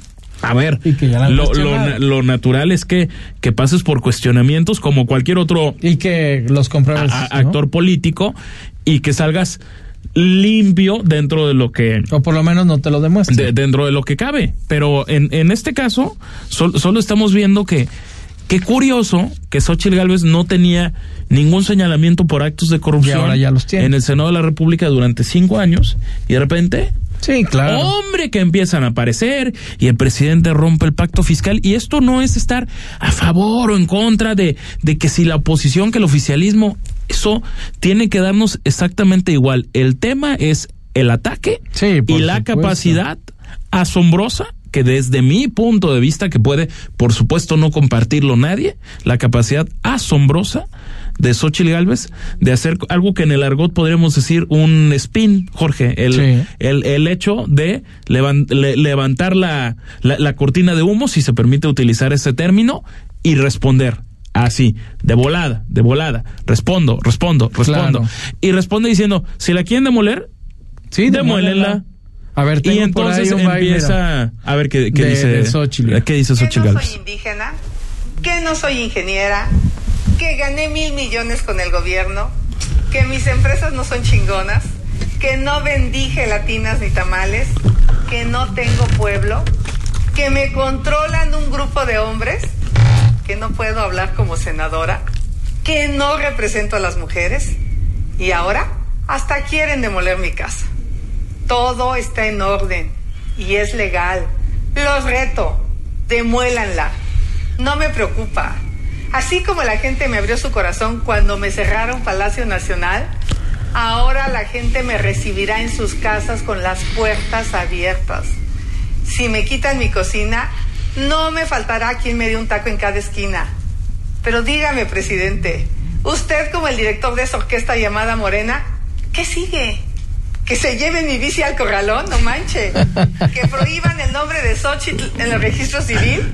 A ver, lo, lo, cuestionado. lo natural es que, que pases por cuestionamientos como cualquier otro Y que los a- actor político y que salgas limpio dentro de lo que O por lo menos no te lo demuestres. de- dentro de lo que cabe. Pero en, en este caso, sol- solo estamos viendo que qué curioso que Xochitl Gálvez no tenía ningún señalamiento por actos de corrupción Y ahora ya los tiene. en el Senado de la República durante cinco años y de repente Sí, claro. Hombre, que empiezan a aparecer y el presidente rompe el pacto fiscal. Y esto no es estar a favor o en contra de, de que si la oposición, que el oficialismo, eso tiene que darnos exactamente igual. El tema es el ataque Sí, y la capacidad asombrosa que desde mi punto de vista, que puede, por supuesto, no compartirlo nadie, la capacidad asombrosa de Xochitl Galvez de hacer algo que en el argot podríamos decir un spin, Jorge, el, Sí. el, el hecho de levan- le- levantar la, la, la cortina de humo, si se permite utilizar ese término, y responder. Así, de volada, de volada. Respondo, respondo, respondo. Claro. Y responde diciendo, si la quieren demoler, Sí, demólenla. A ver, Y tengo por entonces ahí un baile, empieza a ver qué, qué de- dice de Xochitl. ¿Qué dice Xochitl no Gálvez? soy indígena, que no soy ingeniera, que gané mil millones con el gobierno, que mis empresas no son chingonas, que no vendí gelatinas ni tamales, que no tengo pueblo, que me controlan un grupo de hombres, que no puedo hablar como senadora, que no represento a las mujeres y ahora hasta quieren demoler mi casa. Todo está en orden y es legal. Los reto, demuélanla. No me preocupa. Así como la gente me abrió su corazón cuando me cerraron Palacio Nacional, ahora la gente me recibirá en sus casas con las puertas abiertas. Si me quitan mi cocina, no me faltará quien me dé un taco en cada esquina. Pero dígame, presidente, usted como el director de esa orquesta llamada Morena, ¿qué sigue? Que se lleven mi bici al corralón, no manche. [LAUGHS] Que prohíban el nombre de Xochitl en el registro civil.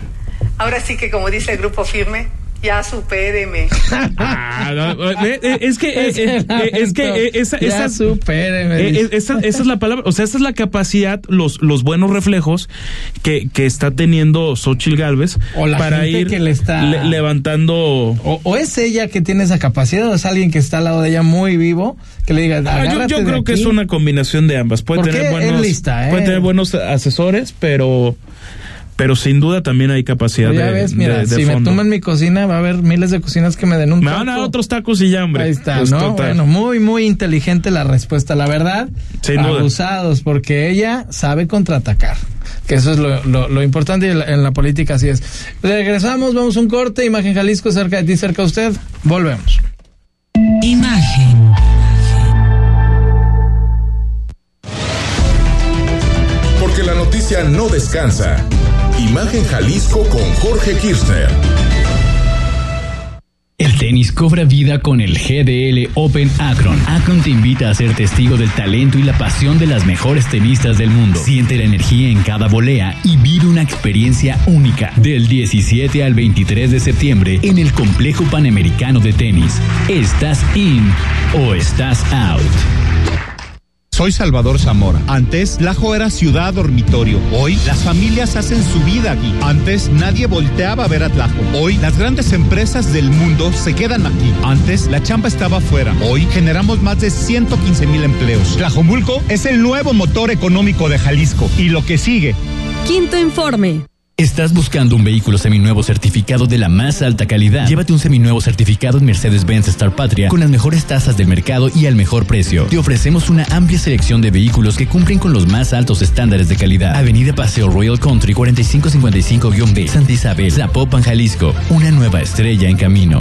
Ahora sí que como dice el grupo firme, ya supéreme. [LAUGHS] Ah, no, eh, eh, es que eh, eh, eh, es que eh, esa, Ya esa- supéreme, esa, esa es la palabra, o sea, esa es la capacidad, los, los buenos reflejos que, que está teniendo Xochitl Galvez O la para gente ir que le está- le- levantando O, o es ella que tiene esa capacidad o es alguien que está al lado de ella muy vivo que le diga, Ah, yo, yo de creo que aquí". es una combinación de ambas. Puede tener buenos, lista, ¿eh? puede tener buenos asesores, pero, pero sin duda también hay capacidad ya de, ves, mira, de- de si me toman mi cocina va a haber miles de cocinas que me den un Me van a otros tacos y ya, hombre. Ahí está, Pues, ¿no? total. Bueno, muy, muy inteligente la respuesta, la verdad. Sin duda. abusados, porque ella sabe contraatacar. Que eso es lo, lo- lo importante y en la, en la política así es. Regresamos, vamos a un corte. Imagen Jalisco, cerca de ti, cerca de usted. Volvemos. Imagen. Porque la noticia no descansa. Imagen Jalisco con Jorge Kirchner. El tenis cobra vida con el GDL Open Akron. Akron te invita a ser testigo del talento y la pasión de las mejores tenistas del mundo. Siente la energía en cada volea y vive una experiencia única del 17 al 23 de septiembre en el Complejo Panamericano de Tenis. ¿Estás in o estás out? Soy Salvador Zamora. Antes, Lajo era ciudad dormitorio. Hoy, las familias hacen su vida aquí. Antes, nadie volteaba a ver a Tlajo. Hoy, las grandes empresas del mundo se quedan aquí. Antes, la chamba estaba afuera. Hoy, generamos más de 115 mil empleos. Tlajomulco es el nuevo motor económico de Jalisco. Y lo que sigue. Quinto informe. ¿Estás buscando un vehículo seminuevo certificado de la más alta calidad? Llévate un seminuevo certificado en Mercedes-Benz Star Patria con las mejores tasas del mercado y al mejor precio. Te ofrecemos una amplia selección de vehículos que cumplen con los más altos estándares de calidad. Avenida Paseo Royal Country 4555-B, Santa Isabel, Zapopan, Jalisco. Una nueva estrella en camino.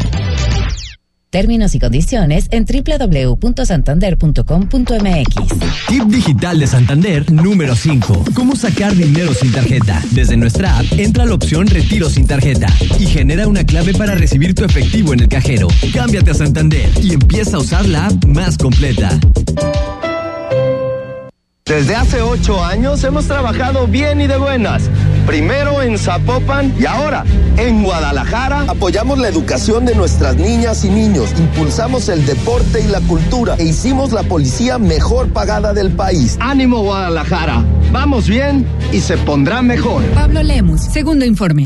Términos y condiciones en www.santander.com.mx. Tip digital de Santander número 5. ¿Cómo sacar dinero sin tarjeta? Desde nuestra app, entra la opción Retiro sin tarjeta y genera una clave para recibir tu efectivo en el cajero. Cámbiate a Santander y empieza a usar la app más completa. Desde hace ocho años hemos trabajado bien y de buenas. Primero en Zapopan y ahora en Guadalajara. Apoyamos la educación de nuestras niñas y niños, impulsamos el deporte y la cultura e hicimos la policía mejor pagada del país. Ánimo Guadalajara, vamos bien y se pondrá mejor. Pablo Lemus, segundo informe.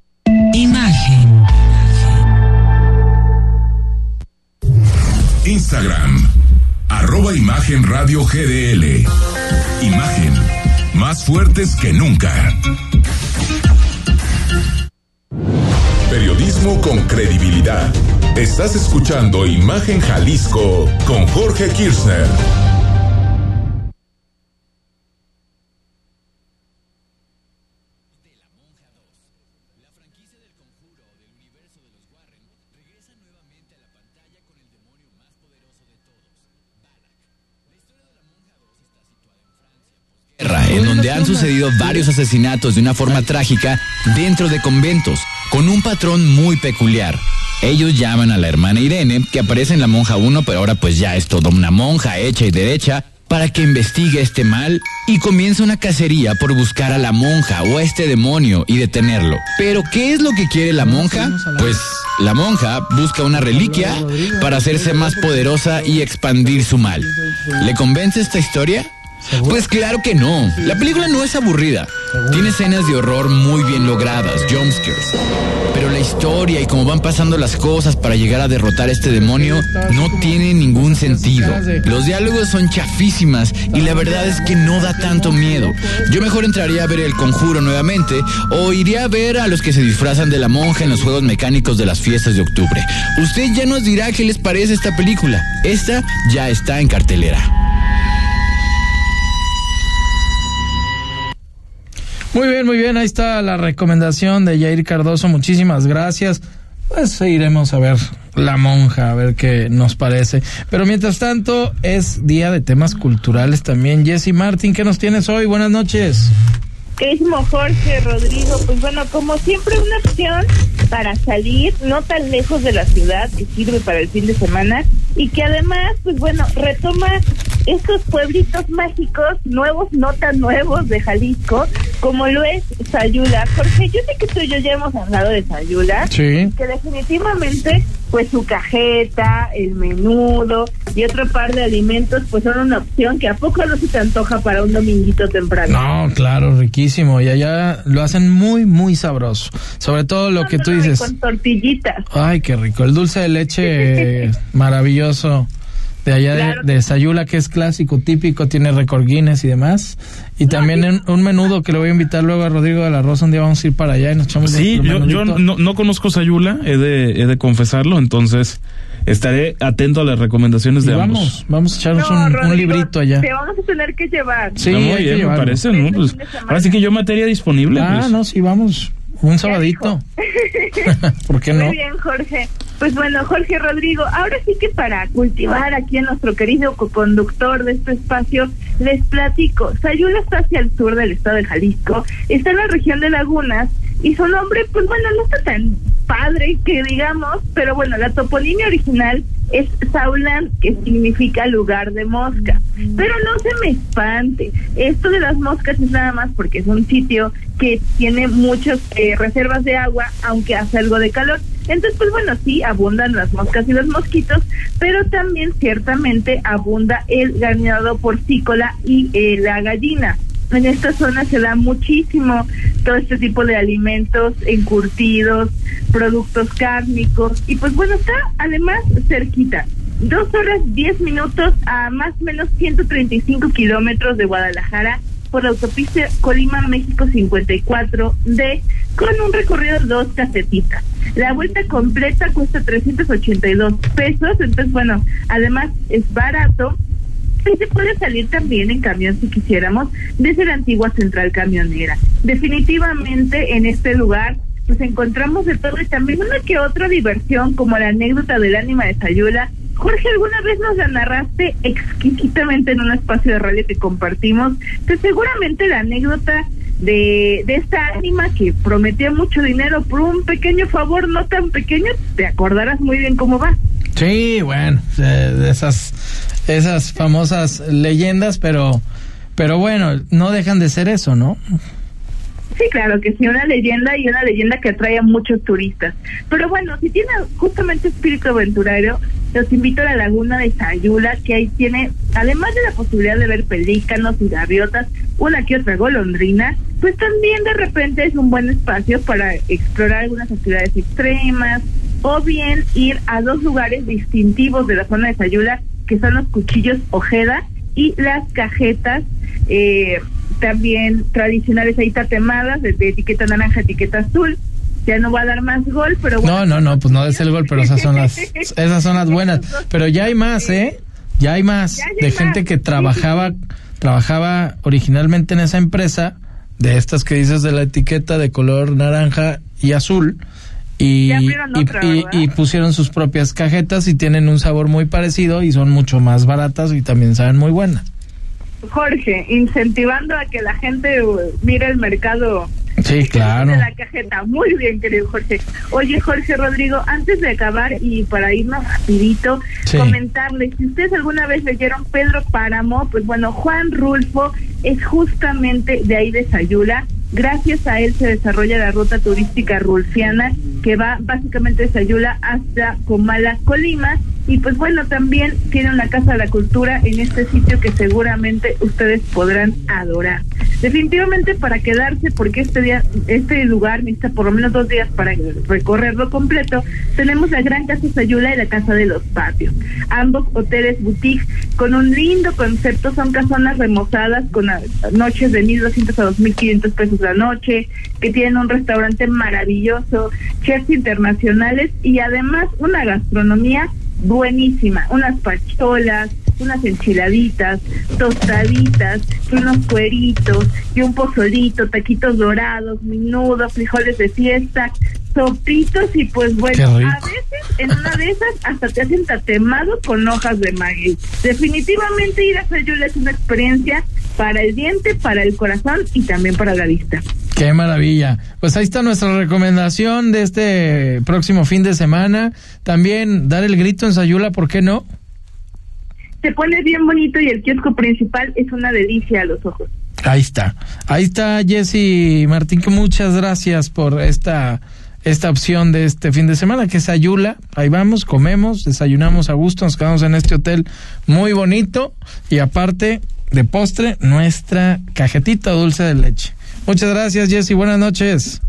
Imagen. Instagram, arroba Imagen Radio GDL. Imagen, más fuertes que nunca. Periodismo con credibilidad. Estás escuchando Imagen Jalisco con Jorge Kirchner. En donde han sucedido varios asesinatos de una forma trágica dentro de conventos, con un patrón muy peculiar. Ellos llaman a la hermana Irene, que aparece en la monja 1, pero ahora pues ya es toda una monja hecha y derecha, para que investigue este mal y comienza una cacería por buscar a la monja o a este demonio y detenerlo. Pero ¿qué es lo que quiere la monja? Pues la monja busca una reliquia para hacerse más poderosa y expandir su mal. ¿Le convence esta historia? Pues claro que no. La película no es aburrida. Tiene escenas de horror muy bien logradas, jumpscares. Pero la historia y cómo van pasando las cosas para llegar a derrotar a este demonio no tiene ningún sentido. Los diálogos son chafísimas y la verdad es que no da tanto miedo. Yo mejor entraría a ver el conjuro nuevamente o iría a ver a los que se disfrazan de la monja en los juegos mecánicos de las fiestas de octubre. Usted ya nos dirá qué les parece esta película. Esta ya está en cartelera. Muy bien, muy bien. Ahí está la recomendación de Jair Cardoso. Muchísimas gracias. Pues iremos a ver La Monja, a ver qué nos parece. Pero mientras tanto, es día de temas culturales también. Jesse Martín, ¿qué nos tienes hoy? Buenas noches. Queridísimo Jorge, Rodrigo, pues bueno, como siempre una opción para salir no tan lejos de la ciudad que sirve para el fin de semana y que además, pues bueno, retoma estos pueblitos mágicos, nuevos, no tan nuevos de Jalisco, como lo es Sayula. Jorge, yo sé que tú y yo ya hemos hablado de Sayula, Sí. que definitivamente, pues su cajeta, el menudo y otro par de alimentos, pues son una opción que a poco no se te antoja para un dominguito temprano. No, claro, riquísimo. Y allá lo hacen muy, muy sabroso. Sobre todo lo que tú dices. Con tortillitas. Ay, qué rico. El dulce de leche [LAUGHS] maravilloso de allá de- Claro. de, Sayula, que es clásico, típico, tiene récord Guinness y demás. Y también un, un menudo que le voy a invitar luego a Rodrigo de la Rosa. Un día vamos a ir para allá y nos echamos Sí, yo, yo no, no conozco Sayula, he de, he de confesarlo, entonces estaré atento a las recomendaciones Y de vamos, ambos. vamos a echarnos No, un, un Rodrigo, librito allá. Te vamos a tener que llevar. Sí, Ah, muy hay que bien, me parece, ¿no? Pues, ahora sí que yo materia disponible. Ah, pues. no, sí, vamos. Un sabadito. [LAUGHS] [LAUGHS] ¿Por qué no? Muy bien, Jorge. Pues bueno, Jorge Rodrigo, ahora sí que para cultivar aquí a nuestro querido co-conductor de este espacio, les platico. Sayula está hacia el sur del estado de Jalisco, está en la región de Lagunas y su nombre, pues bueno, no está tan padre que digamos, pero bueno, la toponimia original es Saulan, que significa lugar de mosca. Pero no se me espante. Esto de las moscas es nada más porque es un sitio que tiene muchas eh, reservas de agua, aunque hace algo de calor. Entonces, pues bueno, sí, abundan las moscas y los mosquitos, pero también ciertamente abunda el ganado porcícola y eh, la gallina. En esta zona se da muchísimo todo este tipo de alimentos encurtidos, productos cárnicos y pues bueno, está además cerquita. Dos horas diez minutos a más o menos 135 kilómetros de Guadalajara por la autopista Colima México 54D con un recorrido de dos casetitas. La vuelta completa cuesta 382 pesos, entonces bueno, además es barato Y se puede salir también en camión si quisiéramos desde la antigua central camionera. Definitivamente en este lugar pues encontramos de todo y también una que otra diversión como la anécdota del ánima de Sayula. Jorge, alguna vez nos la narraste exquisitamente en un espacio de radio que compartimos, que seguramente la anécdota de, de esta ánima que prometía mucho dinero por un pequeño favor no tan pequeño, te acordarás muy bien cómo va. Sí, bueno, de esas, esas famosas leyendas, pero, pero bueno, no dejan de ser eso, ¿no? Sí, claro que sí, una leyenda y una leyenda que atrae a muchos turistas. Pero bueno, si tiene justamente espíritu aventurero, los invito a la laguna de Sayula, que ahí tiene, además de la posibilidad de ver pelícanos y gaviotas, una que otra golondrina, pues también de repente es un buen espacio para explorar algunas actividades extremas, o bien ir a dos lugares distintivos de la zona de Sayula, que son los cuchillos Ojeda y las cajetas eh, también tradicionales ahí tatemadas, de, de etiqueta naranja, etiqueta azul. Ya no va a dar más gol, pero bueno. No, no, no, pues no es el gol, pero esas son las, [LAUGHS] esas son las buenas. Pero ya hay más, ¿eh? Ya hay más Ya hay de más. gente que trabajaba, trabajaba originalmente en esa empresa, de estas que dices de la etiqueta de color naranja y azul. Y, y pusieron sus propias cajetas y tienen un sabor muy parecido y son mucho más baratas y también saben muy buenas. Jorge, incentivando a que la gente uh, mire el mercado Sí, claro. de la cajeta. Muy bien, querido Jorge. Oye, Jorge Rodrigo, antes de acabar y para irnos rapidito, Sí. comentarles, si ustedes alguna vez leyeron Pedro Páramo, pues bueno, Juan Rulfo es justamente de ahí de Sayula. Gracias a él se desarrolla la ruta turística rulfiana que va básicamente de Sayula hasta Comala, Colima. Y pues bueno, también tiene una casa de la cultura en este sitio que seguramente ustedes podrán adorar. Definitivamente para quedarse, porque este día, este lugar necesita por lo menos dos días para recorrerlo completo, tenemos la Gran Casa Sayula y la Casa de los Patios. Ambos hoteles boutique con un lindo concepto, son casonas remozadas con noches de 1.200 a 2.500 pesos la noche, que tienen un restaurante maravilloso, chefs internacionales y además una gastronomía buenísima, unas pacholas, unas enchiladitas, tostaditas, unos cueritos y un pozolito, taquitos dorados, minudo, frijoles de fiesta, sopitos y pues bueno, a veces en una de esas hasta te hacen tatemado con hojas de maguey. Definitivamente ir a Sayula es una experiencia para el diente, para el corazón y también para la vista. Qué maravilla. Pues ahí está nuestra recomendación de este próximo fin de semana. También dar el grito en Sayula, ¿por qué no? Se pone bien bonito y el kiosco principal es una delicia a los ojos. Ahí está. Ahí está Jesse Martín, que muchas gracias por esta esta opción de este fin de semana, que es Ayula. Ahí vamos, comemos, desayunamos a gusto, nos quedamos en este hotel muy bonito y aparte de postre, nuestra cajetita dulce de leche. Muchas gracias, Jesse. Buenas noches.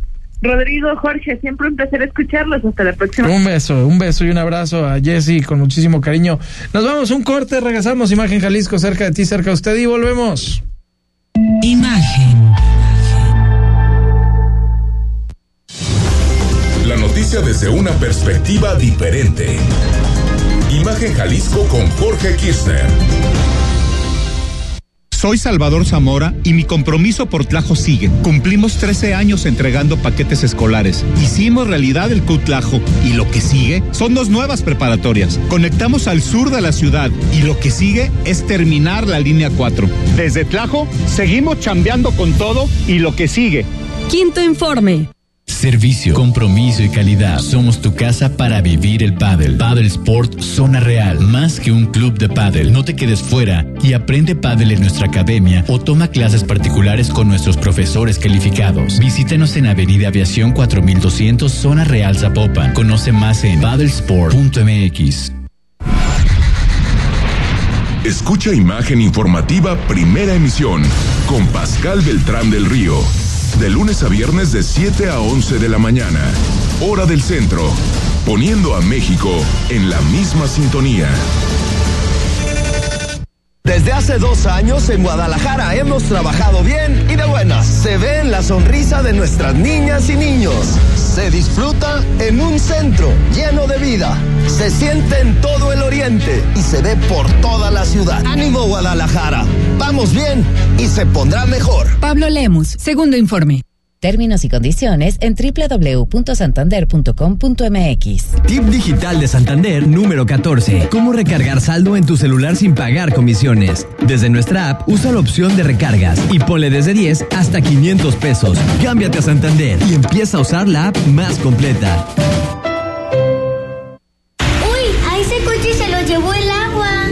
Rodrigo, Jorge, siempre un placer escucharlos. Hasta la próxima. Un beso, un beso y un abrazo a Jesse con muchísimo cariño. Nos vamos un corte, regresamos. Imagen Jalisco, cerca de ti, cerca de usted y volvemos. Imagen. La noticia desde una perspectiva diferente. Imagen Jalisco con Jorge Kirchner. Soy Salvador Zamora y mi compromiso por Tlajo sigue. Cumplimos 13 años entregando paquetes escolares. Hicimos realidad el Cutlajo y lo que sigue son dos nuevas preparatorias. Conectamos al sur de la ciudad y lo que sigue es terminar la línea 4. Desde Tlajo seguimos chambeando con todo y lo que sigue. Quinto informe. Servicio, compromiso y calidad. Somos tu casa para vivir el pádel. Paddle Sport Zona Real. Más que un club de pádel. No te quedes fuera y aprende pádel en nuestra academia o toma clases particulares con nuestros profesores calificados. Visítanos en Avenida Aviación 4200 Zona Real Zapopan. Conoce más en paddlesport.mx. Escucha Imagen Informativa Primera Emisión con Pascal Beltrán del Río. De lunes a viernes de 7 a 11 de la mañana. Hora del centro. Poniendo a México en la misma sintonía. Desde hace dos años en Guadalajara hemos trabajado bien y de buenas. Se ve en la sonrisa de nuestras niñas y niños. Se disfruta en un centro lleno de vida. Se siente en todo el oriente y se ve por toda la ciudad. Ánimo Guadalajara. Vamos bien y se pondrá mejor. Pablo Lemus, segundo informe. Términos y condiciones en www.santander.com.mx. Tip digital de Santander número 14. Cómo recargar saldo en tu celular sin pagar comisiones. Desde nuestra app, usa la opción de recargas y ponle desde 10 hasta 500 pesos. Cámbiate a Santander y empieza a usar la app más completa.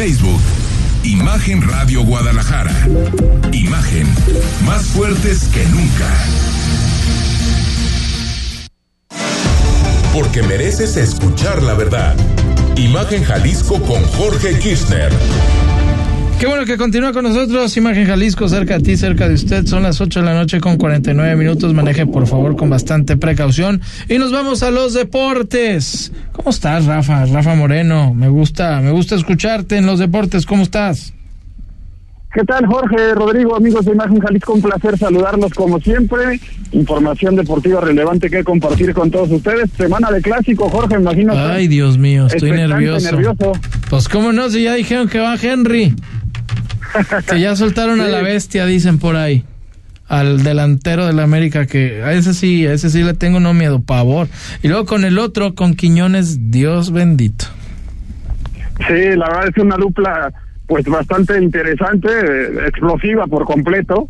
Facebook, Imagen Radio Guadalajara. Imagen, más fuertes que nunca. Porque mereces escuchar la verdad. Imagen Jalisco con Jorge Kirchner. Qué bueno que continúa con nosotros. Imagen Jalisco, cerca de ti, cerca de usted. Son las 8 de la noche con 49 minutos. Maneje, por favor, con bastante precaución. Y nos vamos a los deportes. ¿Cómo estás, Rafa? Rafa Moreno. Me gusta, me gusta escucharte en los deportes. ¿Cómo estás? ¿Qué tal, Jorge, Rodrigo, amigos de Imagen Jalisco? Un placer saludarlos como siempre. Información deportiva relevante que compartir con todos ustedes. Semana de clásico, Jorge, imagino. Ay, Dios mío, estoy nervioso. nervioso. Pues, ¿cómo no? Si ya dijeron que va Henry. Que ya soltaron a la bestia, dicen por ahí. Al delantero del América, que a ese sí, a ese sí le tengo no miedo, pavor. Y luego con el otro, con Quiñones, Dios bendito. Sí, la verdad es una dupla pues bastante interesante, eh, explosiva por completo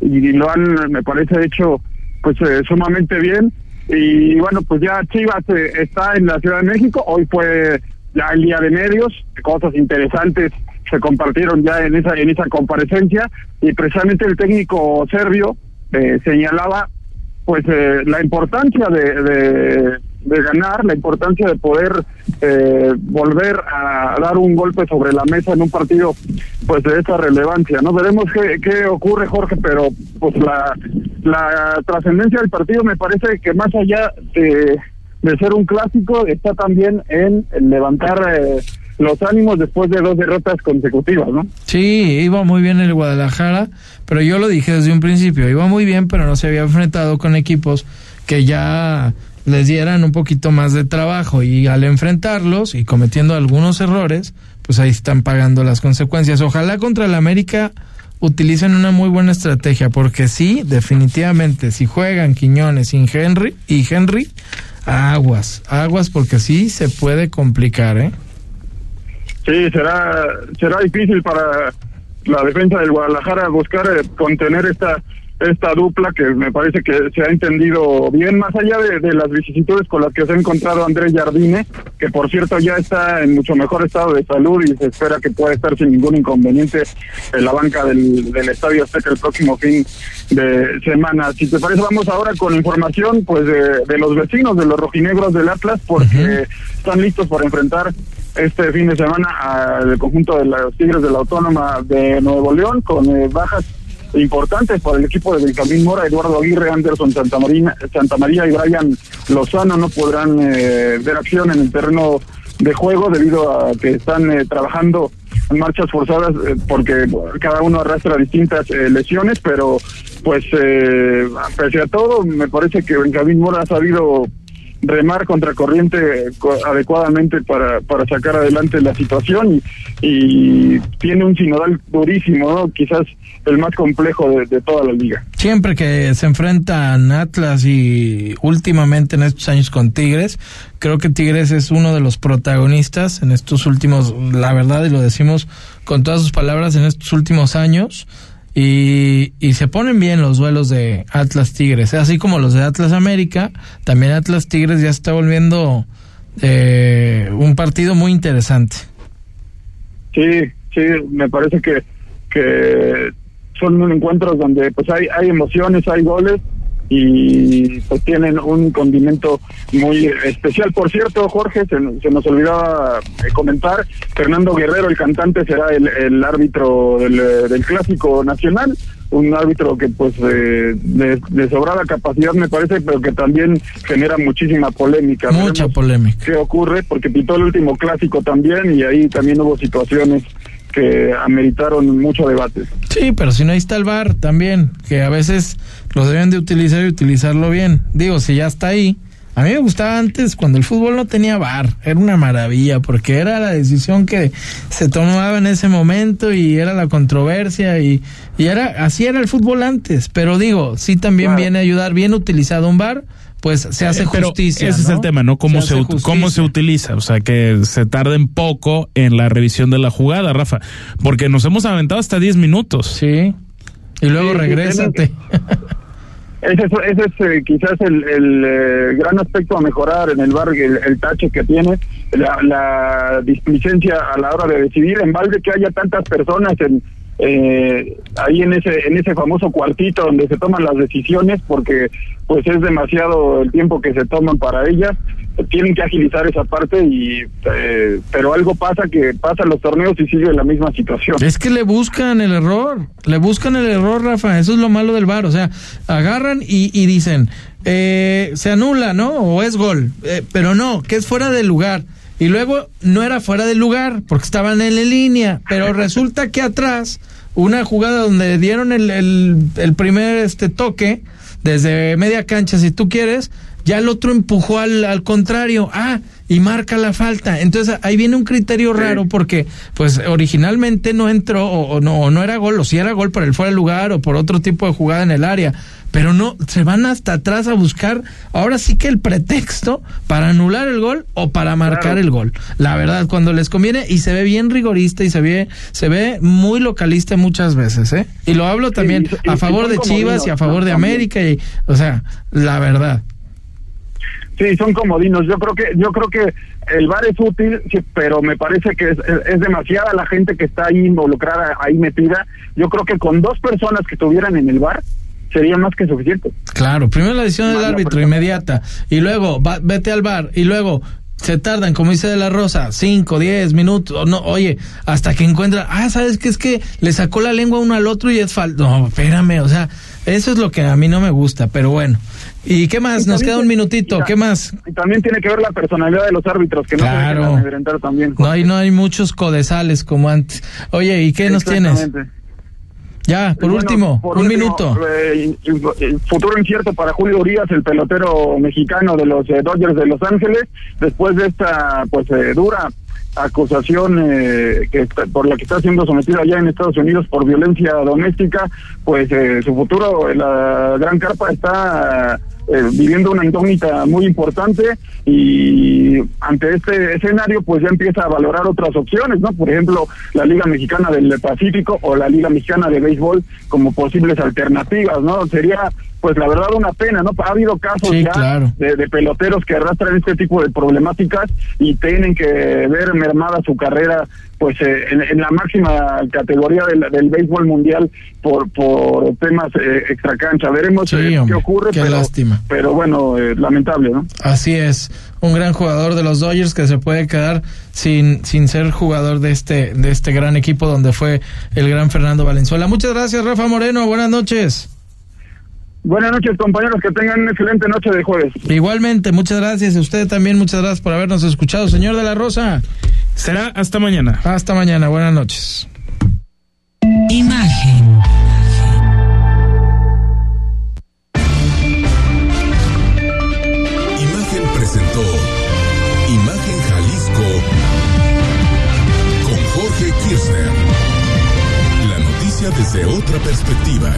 y lo han, me parece, hecho pues eh, sumamente bien. Y bueno, pues ya Chivas eh, está en la Ciudad de México, hoy fue ya el día de medios, cosas interesantes se compartieron ya en esa en esa comparecencia y precisamente el técnico serbio eh, señalaba pues eh, la importancia de, de, ganar, la importancia de poder eh, volver a dar un golpe sobre la mesa en un partido pues de esa relevancia, ¿no? Veremos qué, qué ocurre, Jorge, pero pues la, la trascendencia del partido me parece que más allá de, de ser un clásico está también en, en levantar eh, los ánimos después de dos derrotas consecutivas, ¿no? Sí, iba muy bien el Guadalajara, pero yo lo dije desde un principio, iba muy bien, pero no se había enfrentado con equipos que ya les dieran un poquito más de trabajo y al enfrentarlos y cometiendo algunos errores, pues ahí están pagando las consecuencias. Ojalá contra el América utilicen una muy buena estrategia, porque sí, definitivamente, si juegan Quiñones sin Henry y Henry, aguas, aguas, porque sí se puede complicar, ¿eh? Sí, será será difícil para la defensa del Guadalajara buscar eh, contener esta esta dupla que me parece que se ha entendido bien, más allá de, de, las vicisitudes con las que se ha encontrado Andrés Jardine, que por cierto ya está en mucho mejor estado de salud y se espera que pueda estar sin ningún inconveniente en la banca del, del Estadio Azteca el próximo fin de semana. Si te parece, vamos ahora con información pues de, de los vecinos de los rojinegros del Atlas, porque uh -huh. están listos por enfrentar este fin de semana al conjunto de los Tigres de la Autónoma de Nuevo León con eh, bajas importantes para el equipo de Benjamín Mora, Eduardo Aguirre, Anderson Santa María, Santa María y Brian Lozano no podrán eh, ver acción en el terreno de juego debido a que están eh, trabajando en marchas forzadas eh, porque cada uno arrastra distintas lesiones, pero pues pese a todo me parece que Benjamín Mora ha sabido remar contracorriente adecuadamente para, para sacar adelante la situación y, y tiene un sinodal durísimo, quizás el más complejo de, toda la liga. Siempre que se enfrentan Atlas y últimamente en estos años con Tigres, creo que Tigres es uno de los protagonistas en estos últimos, la verdad, y lo decimos con todas sus palabras, en estos últimos años. Y, y, se ponen bien los duelos de Atlas Tigres, así como los de Atlas América, también Atlas Tigres ya está volviendo eh, un partido muy interesante. Sí, sí, me parece que, que son encuentros donde pues hay, hay emociones, hay goles y pues tienen un condimento muy especial. Por cierto, Jorge, se, se nos olvidaba eh, comentar, Fernando Guerrero, el cantante, será el, el árbitro del, eh, del Clásico Nacional, un árbitro que pues eh, de, de sobrada capacidad me parece, pero que también genera muchísima polémica. Mucha Veremos polémica. ¿Qué ocurre? Porque pitó el último Clásico también y ahí también hubo situaciones que ameritaron mucho debate. Sí, pero si no ahí está el bar también, que a veces lo deben de utilizar y utilizarlo bien. Digo, si ya está ahí. A mí me gustaba antes cuando el fútbol no tenía bar, era una maravilla porque era la decisión que se tomaba en ese momento y era la controversia y, y era así era el fútbol antes, pero digo, sí también viene a ayudar bien utilizado un bar, pues se hace Eh, pero justicia. Ese es el tema, ¿no? ¿Cómo se, hace cómo se utiliza? O sea, que se tarden poco en la revisión de la jugada, Rafa. Porque nos hemos aventado hasta 10 minutos. Sí. Y luego Sí, sí, regrésate. Ese es, ese es eh, quizás el, el, eh, gran aspecto a mejorar en el bar, el, el que tiene, la, la displicencia a la hora de decidir, en balde que haya tantas personas en eh, ahí en ese en ese famoso cuartito donde se toman las decisiones, porque pues es demasiado el tiempo que se toman para ellas, tienen que agilizar esa parte y eh, pero algo pasa que pasan los torneos y sigue la misma situación. Es que le buscan el error, le buscan el error, Rafa, eso es lo malo del VAR, o sea, agarran y, y dicen, eh, se anula, ¿no? O es gol, Eh, pero no, que es fuera de lugar. Y luego no era fuera de lugar, porque estaban en la línea, pero [LAUGHS] resulta que atrás, una jugada donde dieron el, el, el primer este toque, desde media cancha, si tú quieres, ya el otro empujó al, al contrario, ah, y marca la falta. Entonces ahí viene un criterio raro porque pues originalmente no entró o, o no, o no era gol, o si era gol por el fuera de lugar o por otro tipo de jugada en el área. Pero no, se van hasta atrás a buscar ahora sí que el pretexto para anular el gol o para marcar el gol. La verdad, cuando les conviene y se ve bien rigorista y se ve, se ve muy localista muchas veces, ¿eh? Y lo hablo también y- a favor de Chivas y a favor ¿no? de. América y, o sea, la verdad. Sí, son comodinos. Yo creo que yo creo que el bar es útil, sí, pero me parece que es, es- es demasiada la gente que está ahí involucrada, ahí metida. Yo creo que con dos personas que estuvieran en el bar sería más que suficiente. Claro, primero la decisión del árbitro inmediata y luego va- vete al bar y luego se tardan, como dice de la Rosa, 5, 10 minutos, o no, oye, hasta que encuentra, ah, ¿sabes qué? Es que le sacó la lengua uno al otro y es falta. No, espérame, o sea, eso es lo que a mí no me gusta, pero bueno. ¿Y qué más? Y Nos queda un minutito, y ¿qué más? Y también tiene que ver la personalidad de los árbitros, que no se Claro. dejen amedrentar también. No hay, no hay muchos codesales como antes. Oye, ¿y qué nos tienes? Ya, por Bueno, último, por un último, minuto. eh, futuro incierto para Julio Urias, el pelotero mexicano de los eh, Dodgers de Los Ángeles, después de esta pues eh, dura acusación eh, que está- por la que está siendo sometido allá en Estados Unidos por violencia doméstica, pues eh, su futuro en la gran carpa está eh, viviendo una incógnita muy importante y ante este escenario pues ya empieza a valorar otras opciones, ¿no? Por ejemplo, la Liga Mexicana del Pacífico o la Liga Mexicana de Béisbol como posibles alternativas, ¿no? Sería pues la verdad una pena, ¿no? Ha habido casos Sí, ya claro. de, de peloteros que arrastran este tipo de problemáticas y tienen que ver mermada su carrera pues eh, en, en la máxima categoría del, del béisbol mundial por por temas eh, extracancha. Veremos Sí, eh, qué ocurre, qué pero, lástima. pero bueno, eh, lamentable, ¿no? Así es, un gran jugador de los Dodgers que se puede quedar sin, sin ser jugador de este, de este gran equipo donde fue el gran Fernando Valenzuela. Muchas gracias, Rafa Moreno. Buenas noches. Buenas noches, compañeros, que tengan una excelente noche de jueves. Igualmente, muchas gracias. A usted también, muchas gracias por habernos escuchado. Señor de la Rosa. Será hasta mañana. Hasta mañana. Buenas noches. Imagen. Imagen presentó Imagen Jalisco con Jorge Kirchner. La noticia desde otra perspectiva.